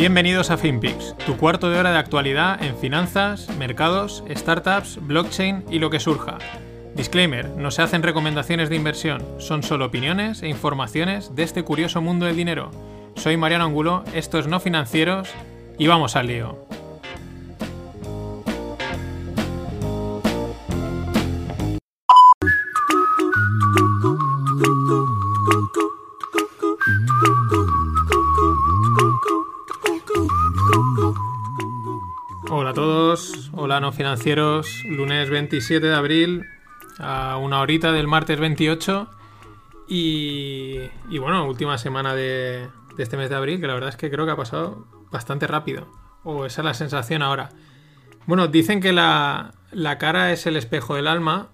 Bienvenidos a FinPix, tu cuarto de hora de actualidad en finanzas, mercados, startups, blockchain y lo que surja. Disclaimer, no se hacen recomendaciones de inversión, son solo opiniones e informaciones de este curioso mundo del dinero. Soy Mariano Angulo, esto es No Financieros y vamos al lío. No financieros, lunes 27 de abril, a una horita del martes 28 y, bueno, última semana de, este mes de abril, que la verdad es que creo que ha pasado bastante rápido, o esa es la sensación ahora. Bueno, dicen que la, la cara es el espejo del alma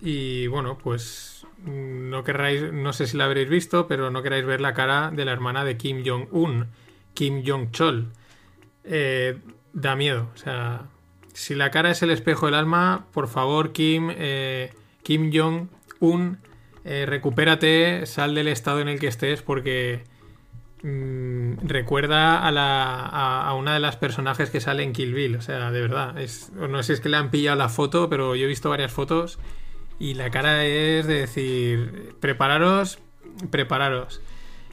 y bueno, pues no querráis, no sé si la habréis visto, pero no queráis ver la cara de la hermana de Kim Jong-un, Kim Jong-chol. Eh, da miedo. O sea, si la cara es el espejo del alma, por favor, Kim, eh, Kim Jong-un, eh, recupérate, sal del estado en el que estés porque mm, recuerda a, la, a, una de las personajes que sale en Kill Bill. O sea, de verdad. No sé si es que le han pillado la foto, pero yo he visto varias fotos y la cara es de decir, prepararos, prepararos.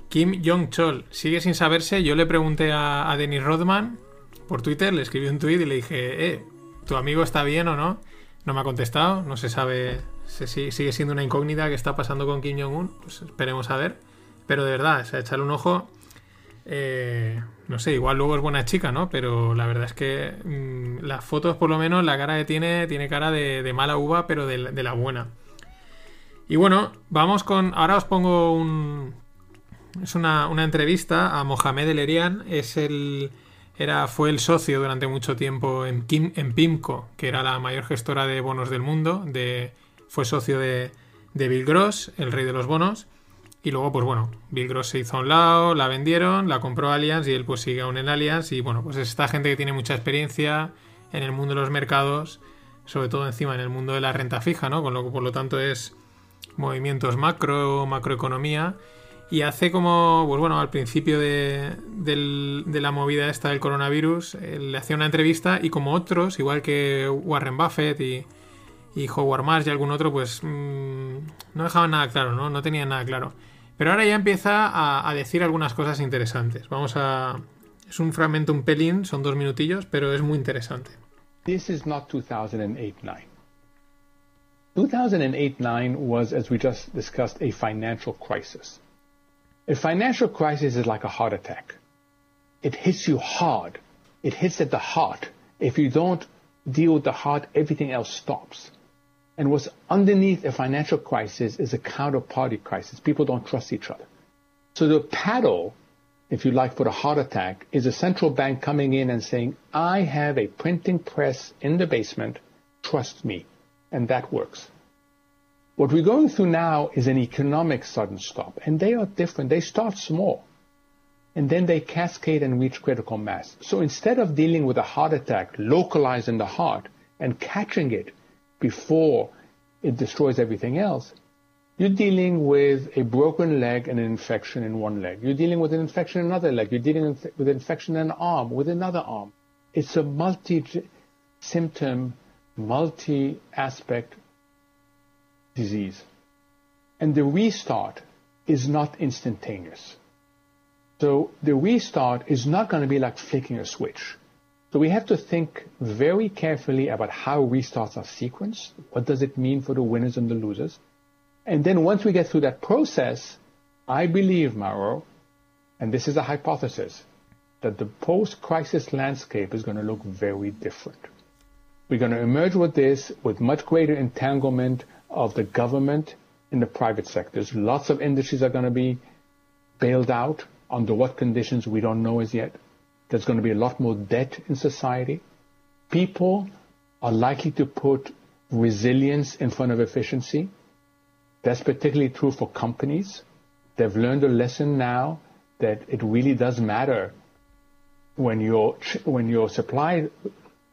Kim Jong-chol sigue sin saberse. Yo le pregunté a, a Dennis Rodman por Twitter, le escribí un tweet y le dije, eh, ¿tu amigo está bien o no? No me ha contestado, no se sabe, si sigue siendo una incógnita que está pasando con Kim Jong-un, pues esperemos a ver. Pero de verdad, o sea, echarle un ojo, eh, no sé, igual luego es buena chica, ¿no? Pero la verdad es que mm, las fotos, por lo menos, la cara que tiene, tiene cara de, mala uva, pero de, la buena. Y bueno, vamos con, ahora os pongo un... Es una, una entrevista a Mohamed El Erian, es el era, fue el socio durante mucho tiempo en, en PIMCO, que era la mayor gestora de bonos del mundo. De, fue socio de, Bill Gross, el rey de los bonos. Y luego, pues bueno, Bill Gross se hizo a un lado, la vendieron, la compró Allianz y él pues sigue aún en Allianz. Y bueno, pues es esta gente que tiene mucha experiencia en el mundo de los mercados, sobre todo encima en el mundo de la renta fija, ¿no? Con lo que por lo tanto es movimientos macro, macroeconomía y hace como, pues bueno, al principio de, la movida esta del coronavirus, eh, le hacía una entrevista y como otros, igual que Warren Buffett y, y Howard Marsh y algún otro, pues mm, no dejaban nada claro, ¿no? No tenían nada claro. Pero ahora ya empieza a, a, decir algunas cosas interesantes. Vamos a... Es un fragmento un pelín, son dos minutillos, pero es muy interesante. This is not 2008-9. 2008-9 was, as we just discussed, a financial crisis. A financial crisis is like a heart attack. It hits you hard. It hits at the heart. If you don't deal with the heart, everything else stops. And what's underneath a financial crisis is a counterparty crisis. People don't trust each other. So the paddle, if you like, for the heart attack is a central bank coming in and saying, I have a printing press in the basement. Trust me. And that works. What we're going through now is an economic sudden stop, and they are different. They start small, and then they cascade and reach critical mass. So instead of dealing with a heart attack localized in the heart and catching it before it destroys everything else, you're dealing with a broken leg and an infection in one leg. You're dealing with an infection in another leg. You're dealing with an infection in an arm, with another arm. It's a multi-symptom, multi-aspect disease. And the restart is not instantaneous. So the restart is not going to be like flicking a switch. So we have to think very carefully about how restarts are sequenced. What does it mean for the winners and the losers? And then once we get through that process, I believe, Mauro, and this is a hypothesis, that the post-crisis landscape is going to look very different. We're going to emerge with this with much greater entanglement of the government in the private sectors. Lots of industries are going to be bailed out. Under what conditions, we don't know as yet. There's going to be a lot more debt in society. People are likely to put resilience in front of efficiency. That's particularly true for companies. They've learned a lesson now that it really does matter when your when your supply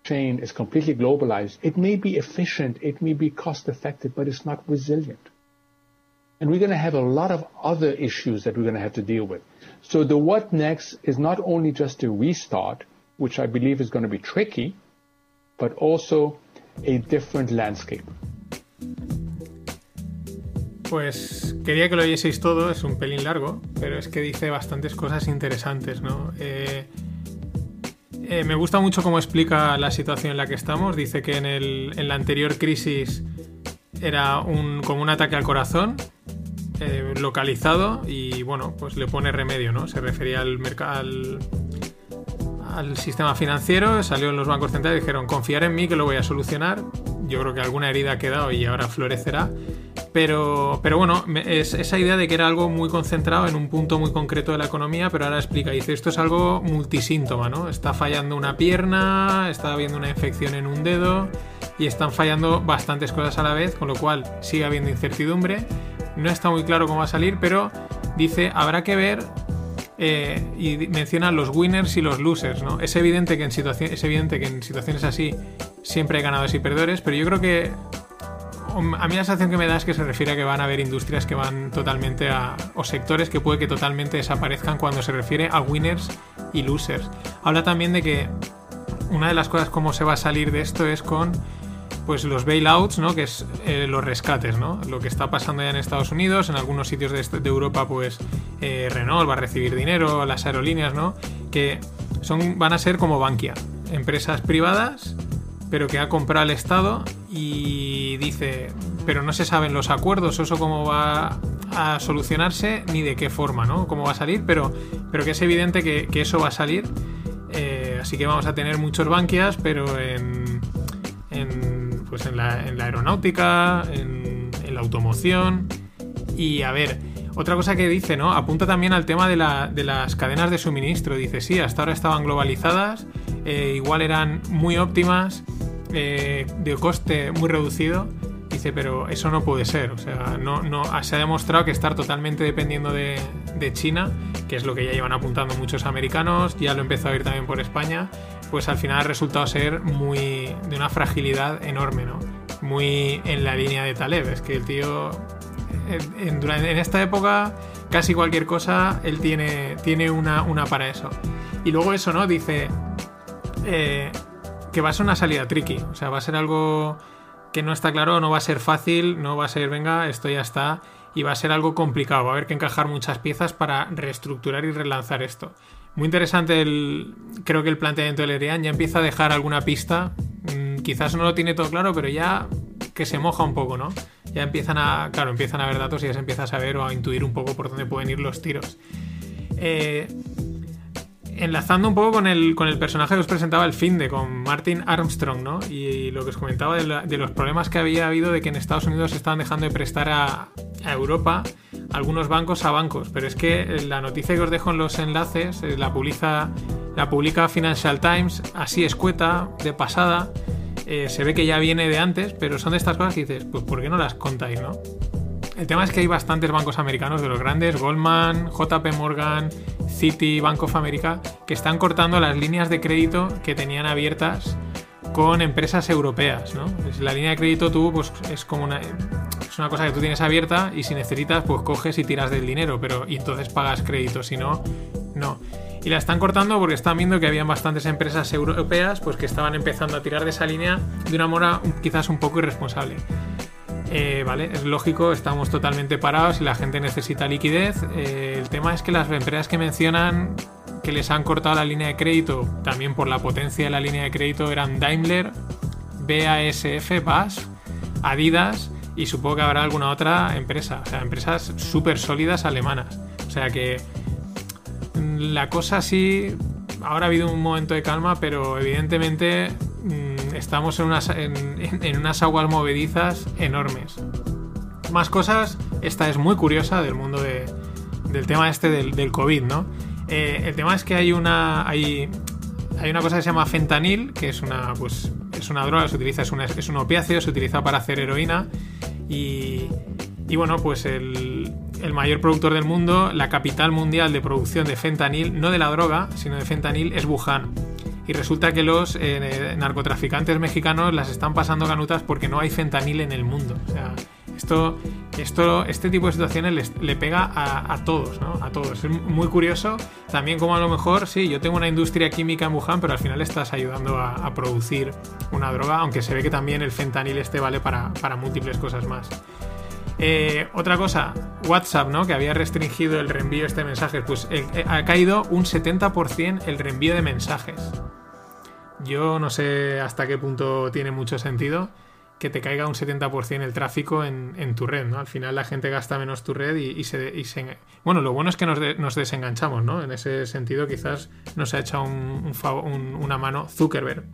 chain is completely globalized. It may be efficient, it may be cost effective, but it's not resilient. And we're going to have a lot of other issues that we're going to have to deal with. So the what next is not only just a restart, which I believe is going to be tricky, but also a different landscape. Pues quería que lo oyeseis todo, es un pelín largo, pero es que dice bastantes cosas interesantes, ¿no? Eh, eh, me gusta mucho cómo explica la situación en la que estamos. Dice que en, el, en la anterior crisis era un, como un ataque al corazón, eh, localizado, y bueno, pues le pone remedio, ¿no? Se refería al mercado. Al, sistema financiero, salió en los bancos centrales y dijeron, confiar en mí que lo voy a solucionar. Yo creo que alguna herida ha quedado y ahora florecerá. Pero, pero bueno, es esa idea de que era algo muy concentrado en un punto muy concreto de la economía, pero ahora explica, dice, esto es algo multisíntoma, ¿no? Está fallando una pierna, está habiendo una infección en un dedo y están fallando bastantes cosas a la vez, con lo cual sigue habiendo incertidumbre. No está muy claro cómo va a salir, pero dice, habrá que ver eh, y menciona los winners y los losers, ¿no? Es evidente que en, es evidente que en situaciones así siempre hay ganadores y perdedores, pero yo creo que a mí la sensación que me da es que se refiere a que van a haber industrias que van totalmente a. o sectores que puede que totalmente desaparezcan cuando se refiere a winners y losers. Habla también de que una de las cosas como se va a salir de esto es con pues los bailouts, ¿no? Que es eh, los rescates, ¿no? Lo que está pasando ya en Estados Unidos, en algunos sitios de, este, Europa, pues eh, Renault va a recibir dinero, las aerolíneas, ¿no? Que son, van a ser como Bankia, empresas privadas pero que ha comprado el Estado y dice, pero no se saben los acuerdos, eso cómo va a solucionarse ni de qué forma, ¿no? Cómo va a salir, pero, pero que es evidente que, eso va a salir. Eh, así que vamos a tener muchos banquias, pero en, pues en, la, aeronáutica, en, la automoción. Y a ver, otra cosa que dice, ¿no? Apunta también al tema de, de las cadenas de suministro. Dice, sí, hasta ahora estaban globalizadas, eh, igual eran muy óptimas, eh, de coste muy reducido. Dice, pero eso no puede ser. O sea, no, no, se ha demostrado que estar totalmente dependiendo de, China, que es lo que ya llevan apuntando muchos americanos, ya lo empezó a ir también por España, pues al final ha resultado ser muy de una fragilidad enorme, ¿no? Muy en la línea de Taleb. Es que el tío, en, en esta época, casi cualquier cosa, él tiene, tiene una, una para eso. Y luego eso, ¿no? Dice, eh, que va a ser una salida tricky. O sea, va a ser algo que no está claro, no va a ser fácil, no va a ser, venga, esto ya está. Y va a ser algo complicado. Va a haber que encajar muchas piezas para reestructurar y relanzar esto. Muy interesante el. Creo que el planteamiento de Lerian ya empieza a dejar alguna pista. Mm, quizás no lo tiene todo claro, pero ya que se moja un poco, ¿no? Ya empiezan a. Claro, empiezan a ver datos y ya se empieza a saber o a intuir un poco por dónde pueden ir los tiros. Eh, enlazando un poco con el, con el personaje que os presentaba el fin de, con Martin Armstrong, ¿no? Y, lo que os comentaba de, los problemas que había habido de que en Estados Unidos se estaban dejando de prestar a, Europa algunos bancos a bancos. Pero es que la noticia que os dejo en los enlaces eh, la, publica, la publica Financial Times así escueta, de pasada. Eh, se ve que ya viene de antes, pero son de estas cosas que dices, pues ¿por qué no las contáis, no? El tema es que hay bastantes bancos americanos de los grandes, Goldman, JP Morgan, Citi, Bank of America, que están cortando las líneas de crédito que tenían abiertas con empresas europeas, ¿no? la línea de crédito tú, pues es como una, es una cosa que tú tienes abierta y si necesitas, pues coges y tiras del dinero, pero y entonces pagas crédito, si no, no. Y la están cortando porque están viendo que habían bastantes empresas europeas pues que estaban empezando a tirar de esa línea de una manera quizás un poco irresponsable. Eh, vale, es lógico, estamos totalmente parados y la gente necesita liquidez. Eh, el tema es que las empresas que mencionan que les han cortado la línea de crédito, también por la potencia de la línea de crédito, eran Daimler, BASF, BAS, Adidas y supongo que habrá alguna otra empresa, o sea, empresas súper sólidas alemanas. O sea que mm, la cosa sí, ahora ha habido un momento de calma, pero evidentemente mm, estamos en unas, en, unas aguas movedizas enormes. Más cosas, esta es muy curiosa del mundo del tema este del, del COVID, ¿no? Eh, el tema es que hay una. Hay, hay una cosa que se llama fentanil, que es una, pues, es una droga, se utiliza, es, es un opiáceo, se utiliza para hacer heroína y, y bueno, pues el, el, mayor productor del mundo, la capital mundial de producción de fentanil, no de la droga, sino de fentanil, es Wuhan. Y resulta que los eh, narcotraficantes mexicanos las están pasando canutas porque no hay fentanil en el mundo. O sea, esto, esto, este tipo de situaciones le pega a, todos, ¿no? A todos. Es muy curioso también como a lo mejor, sí, yo tengo una industria química en Wuhan, pero al final estás ayudando a, producir una droga, aunque se ve que también el fentanil este vale para, múltiples cosas más. Eh, otra cosa, WhatsApp, ¿no? Que había restringido el reenvío de este mensaje. Pues eh, ha caído un 70% el reenvío de mensajes. Yo no sé hasta qué punto tiene mucho sentido que te caiga un 70% el tráfico en, tu red, ¿no? Al final la gente gasta menos tu red y, se, Bueno, lo bueno es que nos, desenganchamos, ¿no? En ese sentido quizás nos ha echado una mano Zuckerberg.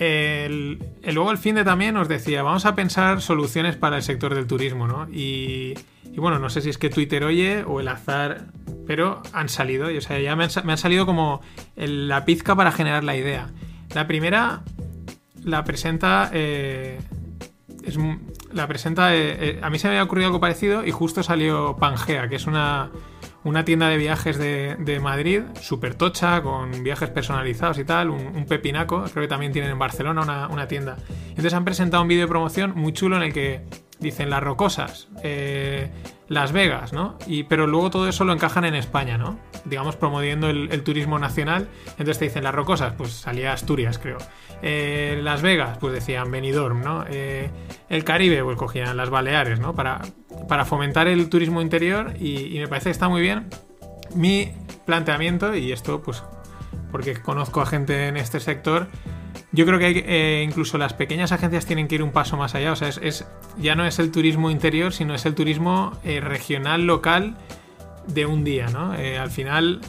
El, luego el fin de también nos decía, vamos a pensar soluciones para el sector del turismo, ¿no? Y, bueno, no sé si es que Twitter oye o el azar, pero han salido, y, o sea, ya me han, salido como la pizca para generar la idea. La primera la presenta. Eh, es, la presenta. Eh, eh, a mí se me había ocurrido algo parecido y justo salió Pangea, que es una, una tienda de viajes de, Madrid, súper tocha, con viajes personalizados y tal, un, pepinaco. Creo que también tienen en Barcelona una, una tienda. Entonces han presentado un vídeo de promoción muy chulo en el que dicen las rocosas, eh, Las Vegas, ¿no? Y, pero luego todo eso lo encajan en España, ¿no? Digamos, promoviendo el, turismo nacional. Entonces te dicen las rocosas, pues salía Asturias, creo. Eh, las Vegas, pues decían Benidorm, ¿no? Eh, el Caribe, pues cogían las Baleares, ¿no? Para, para fomentar el turismo interior y, me parece que está muy bien. Mi planteamiento, y esto pues porque conozco a gente en este sector, yo creo que eh, incluso las pequeñas agencias tienen que ir un paso más allá. O sea, es, ya no es el turismo interior, sino es el turismo eh, regional, local, de un día, ¿no? Eh, al final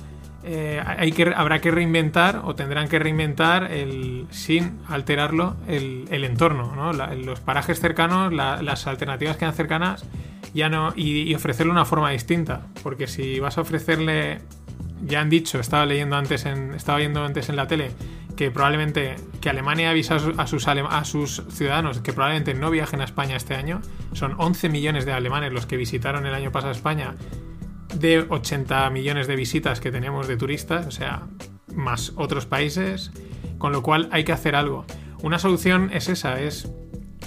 hay que, habrá que reinventar o tendrán que reinventar el, sin alterarlo el, entorno, ¿no? los parajes cercanos, las alternativas que han cercanas ya no y, ofrecerle una forma distinta. Porque si vas a ofrecerle, ya han dicho, estaba leyendo antes en, estaba viendo antes en la tele que probablemente que Alemania avisa a sus, a sus ciudadanos que probablemente no viajen a España este año. Son 11 millones de alemanes los que visitaron el año pasado España de 80 millones de visitas que tenemos de turistas, o sea, más otros países, con lo cual hay que hacer algo. Una solución es esa, es,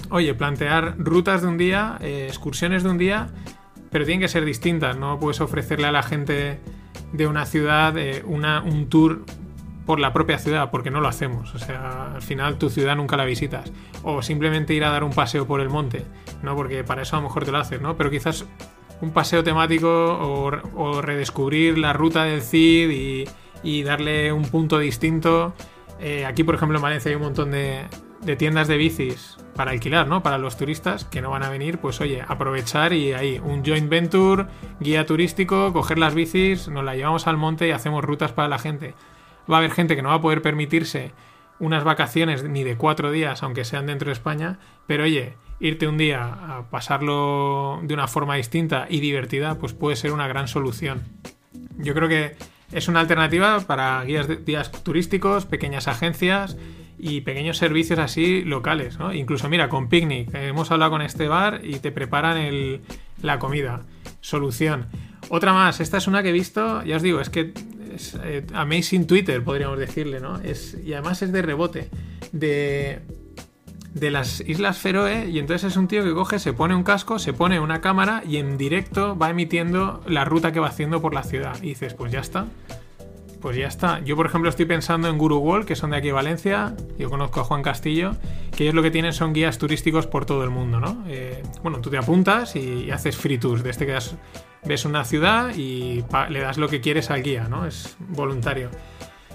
oye, plantear rutas de un día, eh, excursiones de un día, pero tienen que ser distintas, no puedes ofrecerle a la gente de una ciudad eh, una, un tour por la propia ciudad, porque no lo hacemos. O sea, al final tu ciudad nunca la visitas. O simplemente ir a dar un paseo por el monte, ¿no? Porque para eso a lo mejor te lo haces, ¿no? Pero quizás un paseo temático o, redescubrir la ruta del CID y, darle un punto distinto. Eh, aquí, por ejemplo, en Valencia hay un montón de, de tiendas de bicis para alquilar, ¿no? Para los turistas que no van a venir, pues oye, aprovechar y ahí un joint venture, guía turístico, coger las bicis, nos la llevamos al monte y hacemos rutas para la gente va a haber gente que no va a poder permitirse unas vacaciones ni de cuatro días, aunque sean dentro de España, pero oye, irte un día a pasarlo de una forma distinta y divertida, pues puede ser una gran solución. Yo creo que es una alternativa para guías, días turísticos, pequeñas agencias y pequeños servicios así locales, ¿no? Incluso mira, con Picnic, hemos hablado con este bar y te preparan la comida. Solución. Otra más, esta es una que he visto, ya os digo, es que es eh, amazing Twitter, podríamos decirle, ¿no? Es, y además es de rebote, de, de las Islas Feroe, y entonces es un tío que coge, se pone un casco, se pone una cámara y en directo va emitiendo la ruta que va haciendo por la ciudad. Y dices, pues ya está. Pues ya está. Yo, por ejemplo, estoy pensando en Guru World, que son de aquí Valencia. Yo conozco a Juan Castillo, que ellos lo que tienen son guías turísticos por todo el mundo, ¿no? Eh, bueno, tú te apuntas y, haces free tours. De este que ves una ciudad y le das lo que quieres al guía, ¿no? Es voluntario.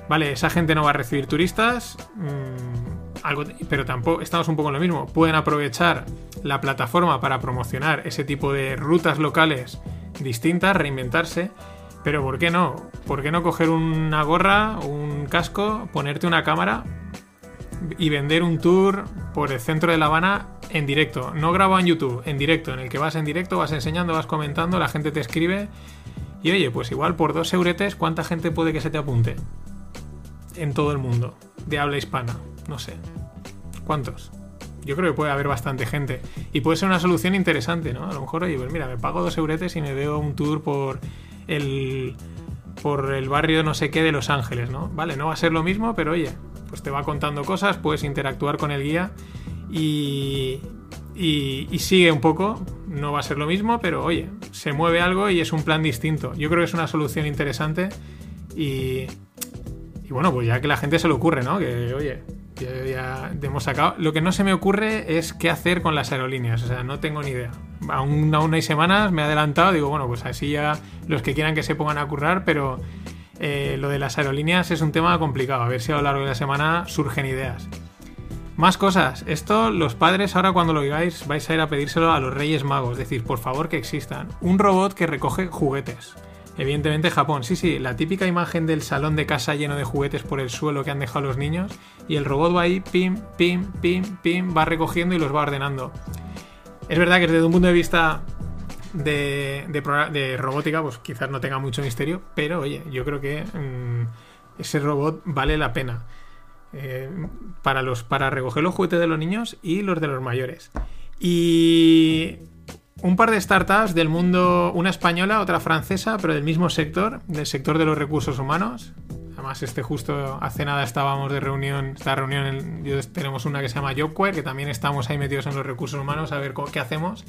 Vale, esa gente no va a recibir turistas, mm, algo, pero tampoco estamos un poco en lo mismo. Pueden aprovechar la plataforma para promocionar ese tipo de rutas locales distintas, reinventarse pero ¿por qué no? ¿Por qué no coger una gorra, un casco, ponerte una cámara y vender un tour por el centro de La Habana en directo? No grabo en YouTube, en directo, en el que vas en directo, vas enseñando, vas comentando, la gente te escribe. Y oye, pues igual por dos euretes, ¿cuánta gente puede que se te apunte? en todo el mundo de habla hispana? No sé. ¿Cuántos? Yo creo que puede haber bastante gente. Y puede ser una solución interesante, ¿no? A lo mejor, oye, pues mira, me pago dos euretes y me veo un tour por el por el barrio no sé qué de Los Ángeles, ¿no? Vale, no va a ser lo mismo, pero oye, pues te va contando cosas, puedes interactuar con el guía y, y, sigue un poco. No va a ser lo mismo, pero oye, se mueve algo y es un plan distinto. Yo creo que es una solución interesante y, y bueno, pues ya que la gente se le ocurre, ¿no? Que oye, ya, hemos sacado. Lo que no se me ocurre es qué hacer con las aerolíneas. O sea, no tengo ni idea. Aún, aún hay semanas, me he adelantado. Digo, bueno, pues así ya los que quieran que se pongan a currar, pero eh, lo de las aerolíneas es un tema complicado. A ver si a lo largo de la semana surgen ideas. Más cosas. Esto, los padres, ahora cuando lo digáis, vais a ir a pedírselo a los Reyes Magos. Decir, por favor que existan. Un robot que recoge juguetes. Evidentemente Japón, sí, sí, la típica imagen del salón de casa lleno de juguetes por el suelo que han dejado los niños y el robot va ahí, pim, pim, pim, pim, va recogiendo y los va ordenando. Es verdad que desde un punto de vista de, robótica, pues quizás no tenga mucho misterio, pero oye, yo creo que mm, ese robot vale la pena. Eh, para, los, para recoger los juguetes de los niños y los de los mayores. Y un par de startups del mundo, una española, otra francesa, pero del mismo sector, del sector de los recursos humanos. Además, este justo hace nada estábamos de reunión, esta reunión, tenemos una que se llama JobQuer, que también estamos ahí metidos en los recursos humanos a ver qué hacemos.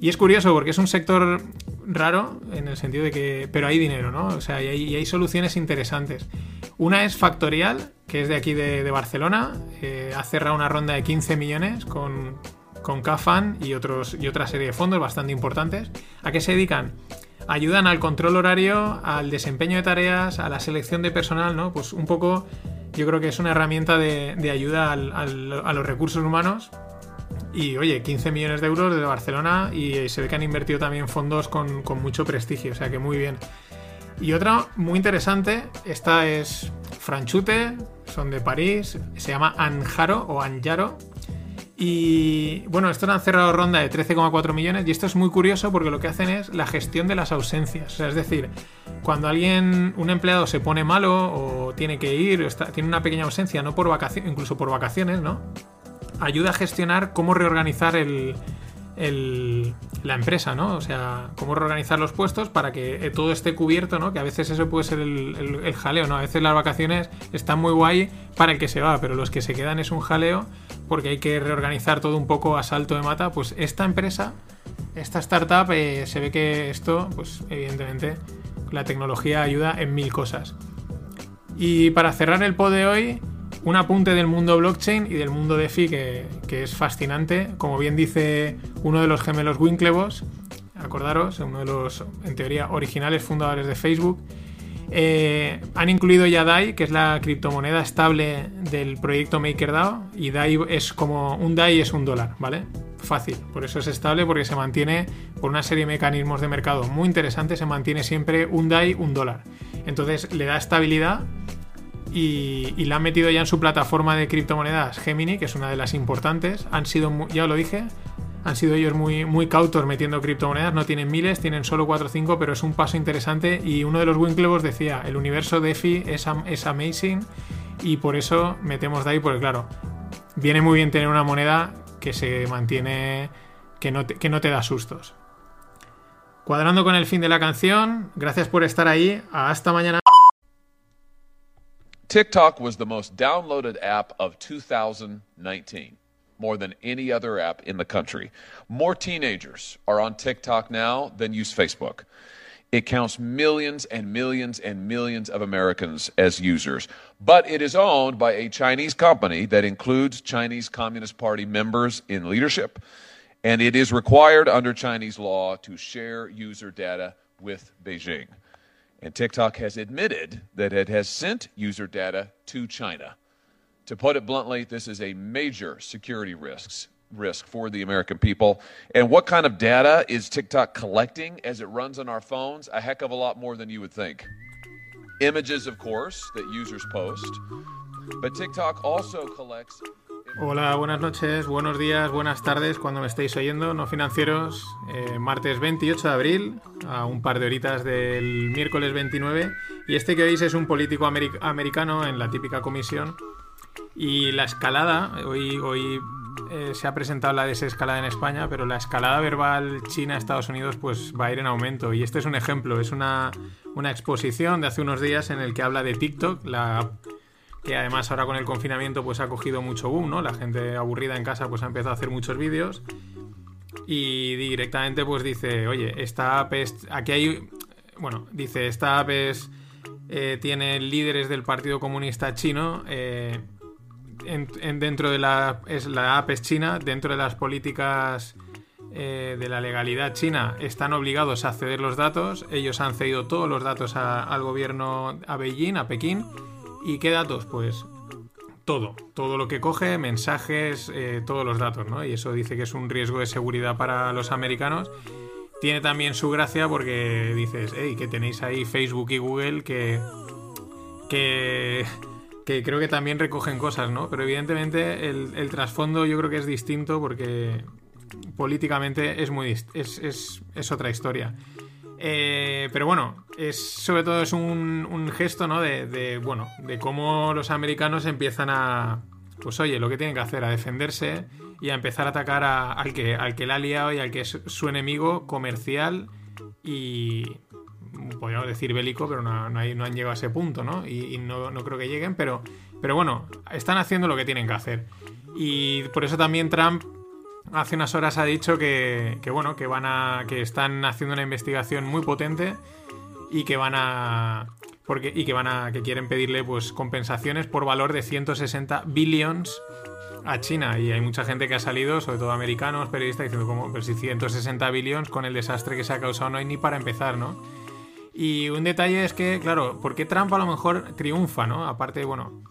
Y es curioso porque es un sector raro en el sentido de que, pero hay dinero, ¿no? O sea, y hay, soluciones interesantes. Una es Factorial, que es de aquí de, Barcelona, eh, ha cerrado una ronda de 15 millones con con CAFAN y, otros, y otra serie de fondos bastante importantes. ¿A qué se dedican? Ayudan al control horario, al desempeño de tareas, a la selección de personal, ¿no? Pues un poco, yo creo que es una herramienta de, ayuda a los recursos humanos. Y oye, 15 millones de euros desde Barcelona y se ve que han invertido también fondos con, con mucho prestigio, o sea que muy bien. Y otra muy interesante, esta es Franchute, son de París, se llama Anjaro o Anjaro, y bueno, estos han cerrado ronda de 13,4 millones y esto es muy curioso porque lo que hacen es la gestión de las ausencias. O sea, es decir, cuando alguien, un empleado se pone malo o tiene que ir, tiene una pequeña ausencia, no por vacaciones, incluso por vacaciones, ¿no? Ayuda a gestionar cómo reorganizar el, la empresa, ¿no? O sea, cómo reorganizar los puestos para que eh, todo esté cubierto, ¿no? Que a veces eso puede ser el, el, jaleo, ¿no? A veces las vacaciones están muy guay para el que se va, pero los que se quedan es un jaleo porque hay que reorganizar todo un poco a salto de mata. Pues esta empresa, esta startup, eh, se ve que esto, pues evidentemente, la tecnología ayuda en mil cosas. Y para cerrar el pod de hoy, un apunte del mundo blockchain y del mundo DeFi que, que es fascinante. Como bien dice uno de los gemelos Winklevoss, acordaros, uno de los, en teoría, originales fundadores de Facebook, eh, han incluido ya DAI, que es la criptomoneda estable del proyecto MakerDAO, y DAI es como un DAI es un dólar, ¿vale? Fácil, por eso es estable, porque se mantiene por una serie de mecanismos de mercado muy interesantes, se mantiene siempre un DAI, un dólar. Entonces le da estabilidad y, la han metido ya en su plataforma de criptomonedas Gemini, que es una de las importantes. Han sido, ya lo dije, han sido ellos muy, muy cautos metiendo criptomonedas. No tienen miles, tienen solo 4 o 5, pero es un paso interesante. Y uno de los Winklevos decía: el universo DeFi es, es amazing y por eso metemos de ahí, porque claro, viene muy bien tener una moneda que se mantiene, que no que no te da sustos. Cuadrando con el fin de la canción, gracias por estar ahí. Hasta mañana. TikTok was the most downloaded app of 2019, more than any other app in the country. More teenagers are on TikTok now than use Facebook. It counts millions and millions and millions of Americans as users, but it is owned by a Chinese company that includes Chinese Communist Party members in leadership, and it is required under Chinese law to share user data with Beijing. And TikTok has admitted that it has sent user data to China. To put it bluntly, this is a major security risks, risk for the American people. And what kind of data is TikTok collecting as it runs on our phones? A heck of a lot more than you would think. Images, of course, that users post, but TikTok also collects Hola, buenas noches, buenos días, buenas tardes cuando me estéis oyendo, no financieros. Eh, martes 28 de abril, a un par de horitas del miércoles 29. Y este que veis es un político americano en la típica comisión. Y la escalada, hoy, hoy eh, se ha presentado la desescalada en España, pero la escalada verbal China-Estados Unidos pues va a ir en aumento. Y este es un ejemplo, es una, una exposición de hace unos días en el que habla de TikTok, la que además ahora con el confinamiento pues ha cogido mucho boom, ¿no? La gente aburrida en casa pues ha empezado a hacer muchos vídeos y directamente pues dice, oye, esta app es... Aquí hay... Bueno, dice, esta app es... Eh, tiene líderes del Partido Comunista Chino. Eh, en, dentro de la... Es, la app es china. Dentro de las políticas eh, de la legalidad china están obligados a ceder los datos. Ellos han cedido todos los datos al gobierno, a Beijing, a Pekín ¿Y qué datos? Pues todo, todo lo que coge, mensajes, eh, todos los datos, ¿no? Y eso dice que es un riesgo de seguridad para los americanos. Tiene también su gracia porque dices, hey, que tenéis ahí Facebook y Google que, que, que creo que también recogen cosas, ¿no? Pero evidentemente el, trasfondo yo creo que es distinto porque políticamente es muy es, es, es otra historia. Eh, pero bueno, es sobre todo es un, gesto, ¿no? De, bueno, de cómo los americanos empiezan a, pues oye, lo que tienen que hacer, a defenderse y a empezar a atacar al, que, al que la ha liado y al que es su enemigo comercial y, podríamos decir bélico, pero no, han llegado a ese punto, ¿no? Y, no, no, creo que lleguen, pero, pero bueno, están haciendo lo que tienen que hacer. Y por eso también Trump hace unas horas ha dicho que, bueno, que van a. que están haciendo una investigación muy potente y que van a. Porque, y que van a. que quieren pedirle pues compensaciones por valor de 160 billions a China. Y hay mucha gente que ha salido, sobre todo americanos, periodistas, diciendo como, pero si 160 billions con el desastre que se ha causado no hay ni para empezar, ¿no? Y un detalle es que, claro, ¿por qué Trump a lo mejor triunfa, ¿no? Aparte, bueno,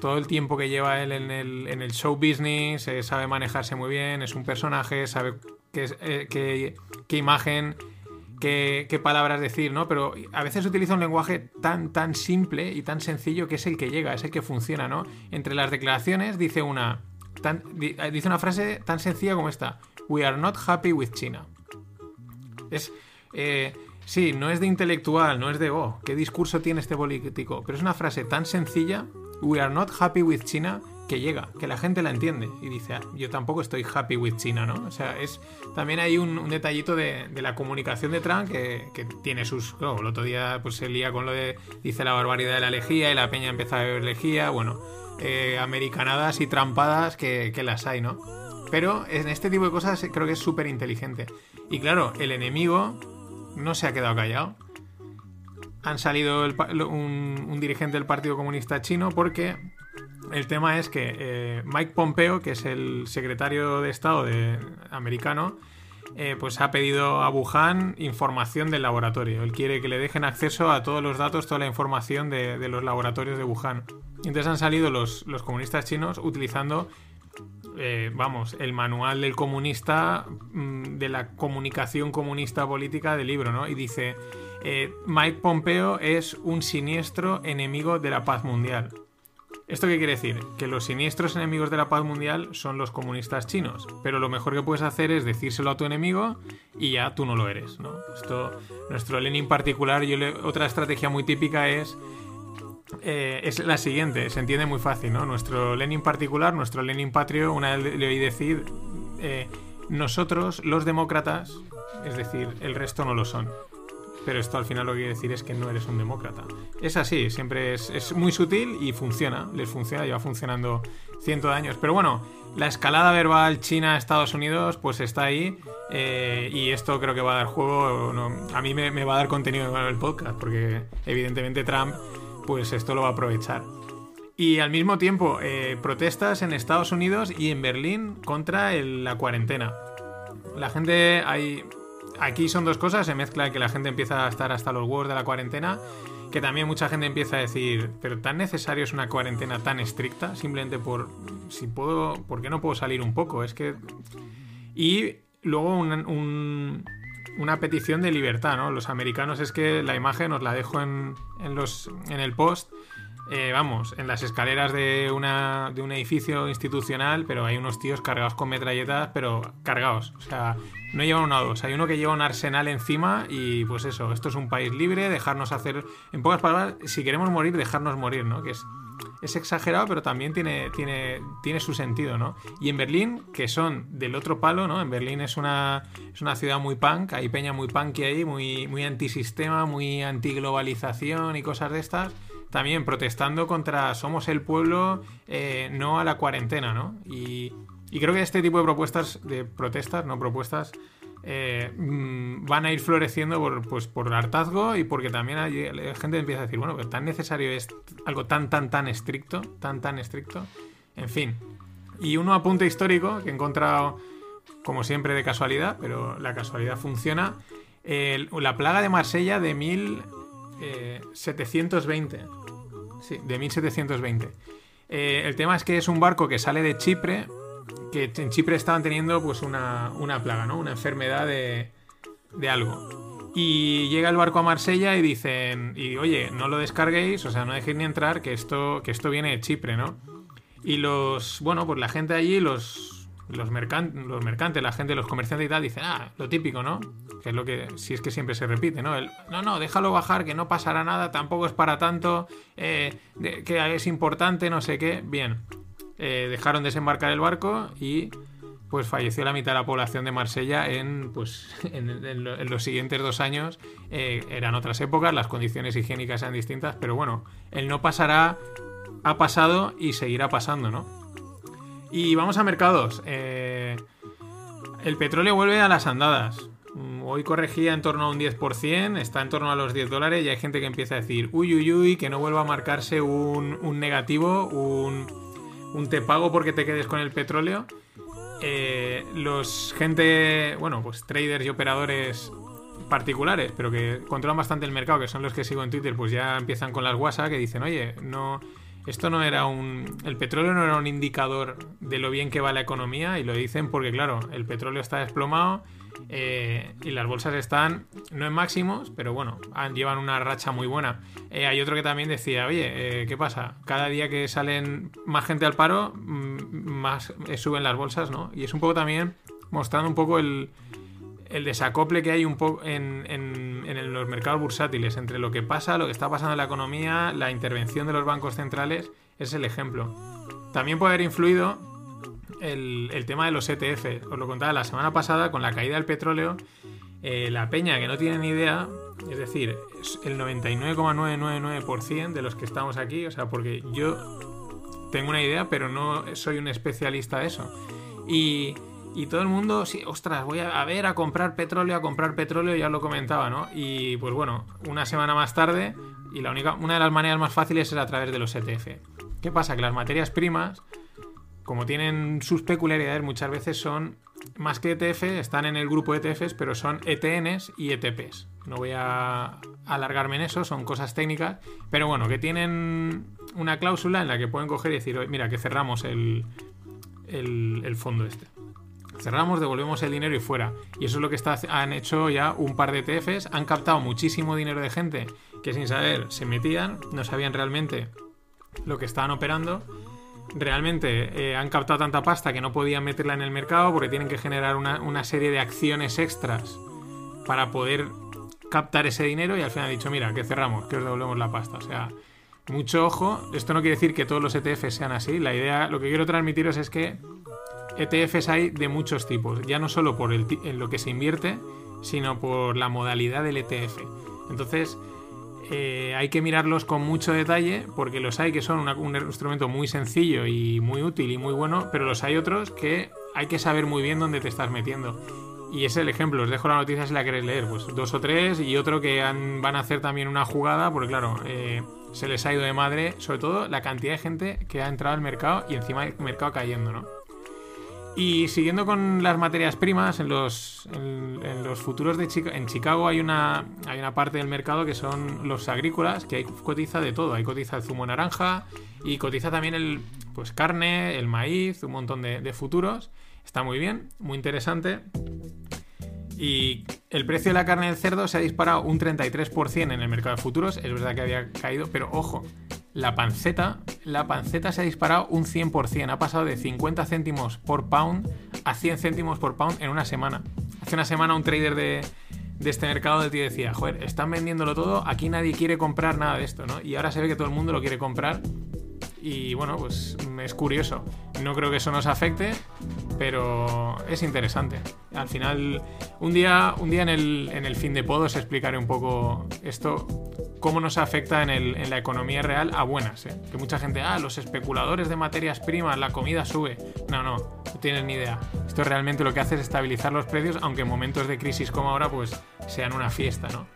todo el tiempo que lleva él en el, en el show business, eh, sabe manejarse muy bien, es un personaje, sabe qué, eh, qué, imagen, qué, qué, palabras decir, ¿no? Pero a veces utiliza un lenguaje tan, tan simple y tan sencillo que es el que llega, es el que funciona, ¿no? Entre las declaraciones dice una, tan, eh, dice una frase tan sencilla como esta, We are not happy with China. Es... Sí, no es de intelectual, no es de, oh, qué discurso tiene este político, pero es una frase tan sencilla We are not happy with China que llega, que la gente la entiende y dice, ah, yo tampoco estoy happy with China, ¿no? O sea, es también hay un, detallito de, la comunicación de Trump que, tiene sus... el otro día pues se lía con lo de, dice la barbaridad de la lejía y la peña empieza a beber lejía, bueno, eh, americanadas y trampadas que, que las hay, ¿no? Pero en este tipo de cosas creo que es súper inteligente. Y claro, el enemigo no se ha quedado callado han salido un, dirigente del Partido Comunista Chino porque el tema es que eh, Mike Pompeo, que es el secretario de Estado de, americano, eh, pues ha pedido a Wuhan información del laboratorio. Él quiere que le dejen acceso a todos los datos, toda la información de, los laboratorios de Wuhan. entonces han salido los, comunistas chinos utilizando, eh, vamos, el manual del comunista, mm, de la comunicación comunista política del libro, ¿no? Y dice eh, Mike Pompeo es un siniestro enemigo de la paz mundial. ¿Esto qué quiere decir? Que los siniestros enemigos de la paz mundial son los comunistas chinos, pero lo mejor que puedes hacer es decírselo a tu enemigo y ya tú no lo eres, ¿no? Esto, nuestro Lenin particular, yo otra estrategia muy típica es eh, es la siguiente, se entiende muy fácil, ¿no? Nuestro Lenin particular, nuestro Lenin patrio, una vez le oí decir, eh, nosotros, los demócratas, es decir, el resto no lo son pero esto al final lo que quiere decir es que no eres un demócrata. Es así, siempre es, muy sutil y funciona, les funciona, lleva funcionando cientos de años. Pero bueno, la escalada verbal China-Estados Unidos pues está ahí eh, y esto creo que va a dar juego, a mí me, va a dar contenido en el podcast porque evidentemente Trump pues esto lo va a aprovechar. Y al mismo tiempo, eh, protestas en Estados Unidos y en Berlín contra la cuarentena. La gente, hay, aquí son dos cosas, se mezcla que la gente empieza a estar hasta los huevos de la cuarentena, que también mucha gente empieza a decir, pero tan necesario es una cuarentena tan estricta, simplemente por si puedo, ¿por qué no puedo salir un poco? Es que y luego una petición de libertad, ¿no? Los americanos es que la imagen os la dejo en, los, en el post. eh, vamos, en las escaleras de, una, de un edificio institucional, pero hay unos tíos cargados con metralletas, pero cargados. O sea, no llevan una o dos. Hay uno que lleva un arsenal encima y pues eso, esto es un país libre, dejarnos hacer, en pocas palabras, si queremos morir, dejarnos morir, ¿no? Que es, es exagerado, pero también tiene, tiene, tiene su sentido, ¿no? Y en Berlín, que son del otro palo, ¿no? En Berlín es una, es una ciudad muy punk, hay peña muy punk ahí, muy, muy antisistema, muy antiglobalización y cosas de estas también protestando contra somos el pueblo, eh, no a la cuarentena, ¿no? Y, creo que este tipo de propuestas, de protestas, no propuestas, eh, mm, van a ir floreciendo por, pues, por hartazgo y porque también hay, la gente empieza a decir, bueno, pues tan necesario es algo tan, tan, tan estricto, tan, tan estricto. En fin. Y uno apunte histórico que he encontrado, como siempre, de casualidad, pero la casualidad funciona. la plaga de Marsella de mil, 720. Eh, sí, de 1720. Eh, el tema es que es un barco que sale de Chipre, que en Chipre estaban teniendo pues una, plaga, ¿no? Una enfermedad de, de algo. Y llega el barco a Marsella y dicen, y oye, no lo descarguéis, o sea, no dejéis ni entrar, que esto, que esto viene de Chipre, ¿no? Y los, bueno, pues la gente allí, los, los, los mercantes, la gente, los comerciantes y tal, dicen, ah, lo típico, ¿no? Que es lo que, si es que siempre se repite, ¿no? El, no, no, déjalo bajar, que no pasará nada, tampoco es para tanto, eh, que es importante, no sé qué. Bien, eh, dejaron desembarcar el barco y pues falleció la mitad de la población de Marsella en, pues, en, los siguientes dos años. Eh, eran otras épocas, las condiciones higiénicas eran distintas, pero bueno, el no pasará ha pasado y seguirá pasando, ¿no? Y vamos a mercados. Eh, el petróleo vuelve a las andadas. Mm, hoy corregía en torno a un 10%, está en torno a los 10 dólares y hay gente que empieza a decir, uy, uy, uy, que no vuelva a marcarse un, negativo, un, un, te pago porque te quedes con el petróleo. Eh, los gente, bueno, pues traders y operadores particulares, pero que controlan bastante el mercado, que son los que sigo en Twitter, pues ya empiezan con las WhatsApp que dicen, oye, no esto no era un. El petróleo no era un indicador de lo bien que va la economía, y lo dicen porque, claro, el petróleo está desplomado eh, y las bolsas están, no en máximos, pero bueno, llevan una racha muy buena. Eh, hay otro que también decía, oye, eh, ¿qué pasa? Cada día que salen más gente al paro, mm, más suben las bolsas, ¿no? Y es un poco también mostrando un poco el, el desacople que hay un poco en, en, los mercados bursátiles entre lo que pasa, lo que está pasando en la economía, la intervención de los bancos centrales, es el ejemplo. También puede haber influido el, tema de los ETF. Os lo contaba la semana pasada con la caída del petróleo. Eh, la peña que no tiene ni idea, es decir, el 99,999% de los que estamos aquí, o sea, porque yo tengo una idea, pero no soy un especialista de eso. Y y todo el mundo, sí, ostras, voy a, ver a comprar petróleo, a comprar petróleo, ya lo comentaba, ¿no? Y pues bueno, una semana más tarde, y la única, una de las maneras más fáciles es a través de los ETF. ¿Qué pasa? Que las materias primas, como tienen sus peculiaridades, muchas veces son más que ETF, están en el grupo ETFs, pero son ETNs y ETPs. No voy a alargarme en eso, son cosas técnicas, pero bueno, que tienen una cláusula en la que pueden coger y decir, mira, que cerramos el, el fondo este cerramos, devolvemos el dinero y fuera. Y eso es lo que está, han hecho ya un par de ETFs, han captado muchísimo dinero de gente que sin saber se metían, no sabían realmente lo que estaban operando. Realmente eh, han captado tanta pasta que no podían meterla en el mercado porque tienen que generar una, una serie de acciones extras para poder captar ese dinero y al final han dicho, mira, que cerramos, que os devolvemos la pasta. O sea, mucho ojo, esto no quiere decir que todos los ETFs sean así, la idea, lo que quiero transmitiros es que ETFs hay de muchos tipos, ya no solo por el, en lo que se invierte, sino por la modalidad del ETF. Entonces, eh, hay que mirarlos con mucho detalle porque los hay que son un instrumento muy sencillo y muy útil y muy bueno, pero los hay otros que hay que saber muy bien dónde te estás metiendo. Y es el ejemplo, os dejo la noticia si la queréis leer, pues dos o tres y otro que van a hacer también una jugada, porque claro, eh, se les ha ido de madre, sobre todo la cantidad de gente que ha entrado al mercado y encima el mercado cayendo, ¿no? Y siguiendo con las materias primas, en los, futuros de Chicago, en Chicago hay una, parte del mercado que son los agrícolas, que hay cotiza de todo. Hay cotiza el zumo naranja y cotiza también el pues carne, el maíz, un montón de, de futuros. Está muy bien, muy interesante. Y el precio de la carne del cerdo se ha disparado un 33% en el mercado de futuros. Es verdad que había caído, pero ojo, la panceta, la panceta se ha disparado un 100%, ha pasado de 50 céntimos por pound a 100 céntimos por pound en una semana. Hace una semana un trader de, este mercado de ti decía, joder, están vendiéndolo todo, aquí nadie quiere comprar nada de esto, ¿no? Y ahora se ve que todo el mundo lo quiere comprar y bueno, pues es curioso. No creo que eso nos afecte, pero es interesante. Al final, un día, un día en, el, en el fin de podos explicaré un poco esto, cómo nos afecta en, el, en la economía real a buenas. ¿eh? Que mucha gente, ah, los especuladores de materias primas, la comida sube. No, no, no tienes ni idea. Esto realmente lo que hace es estabilizar los precios, aunque en momentos de crisis como ahora, pues sean una fiesta, ¿no?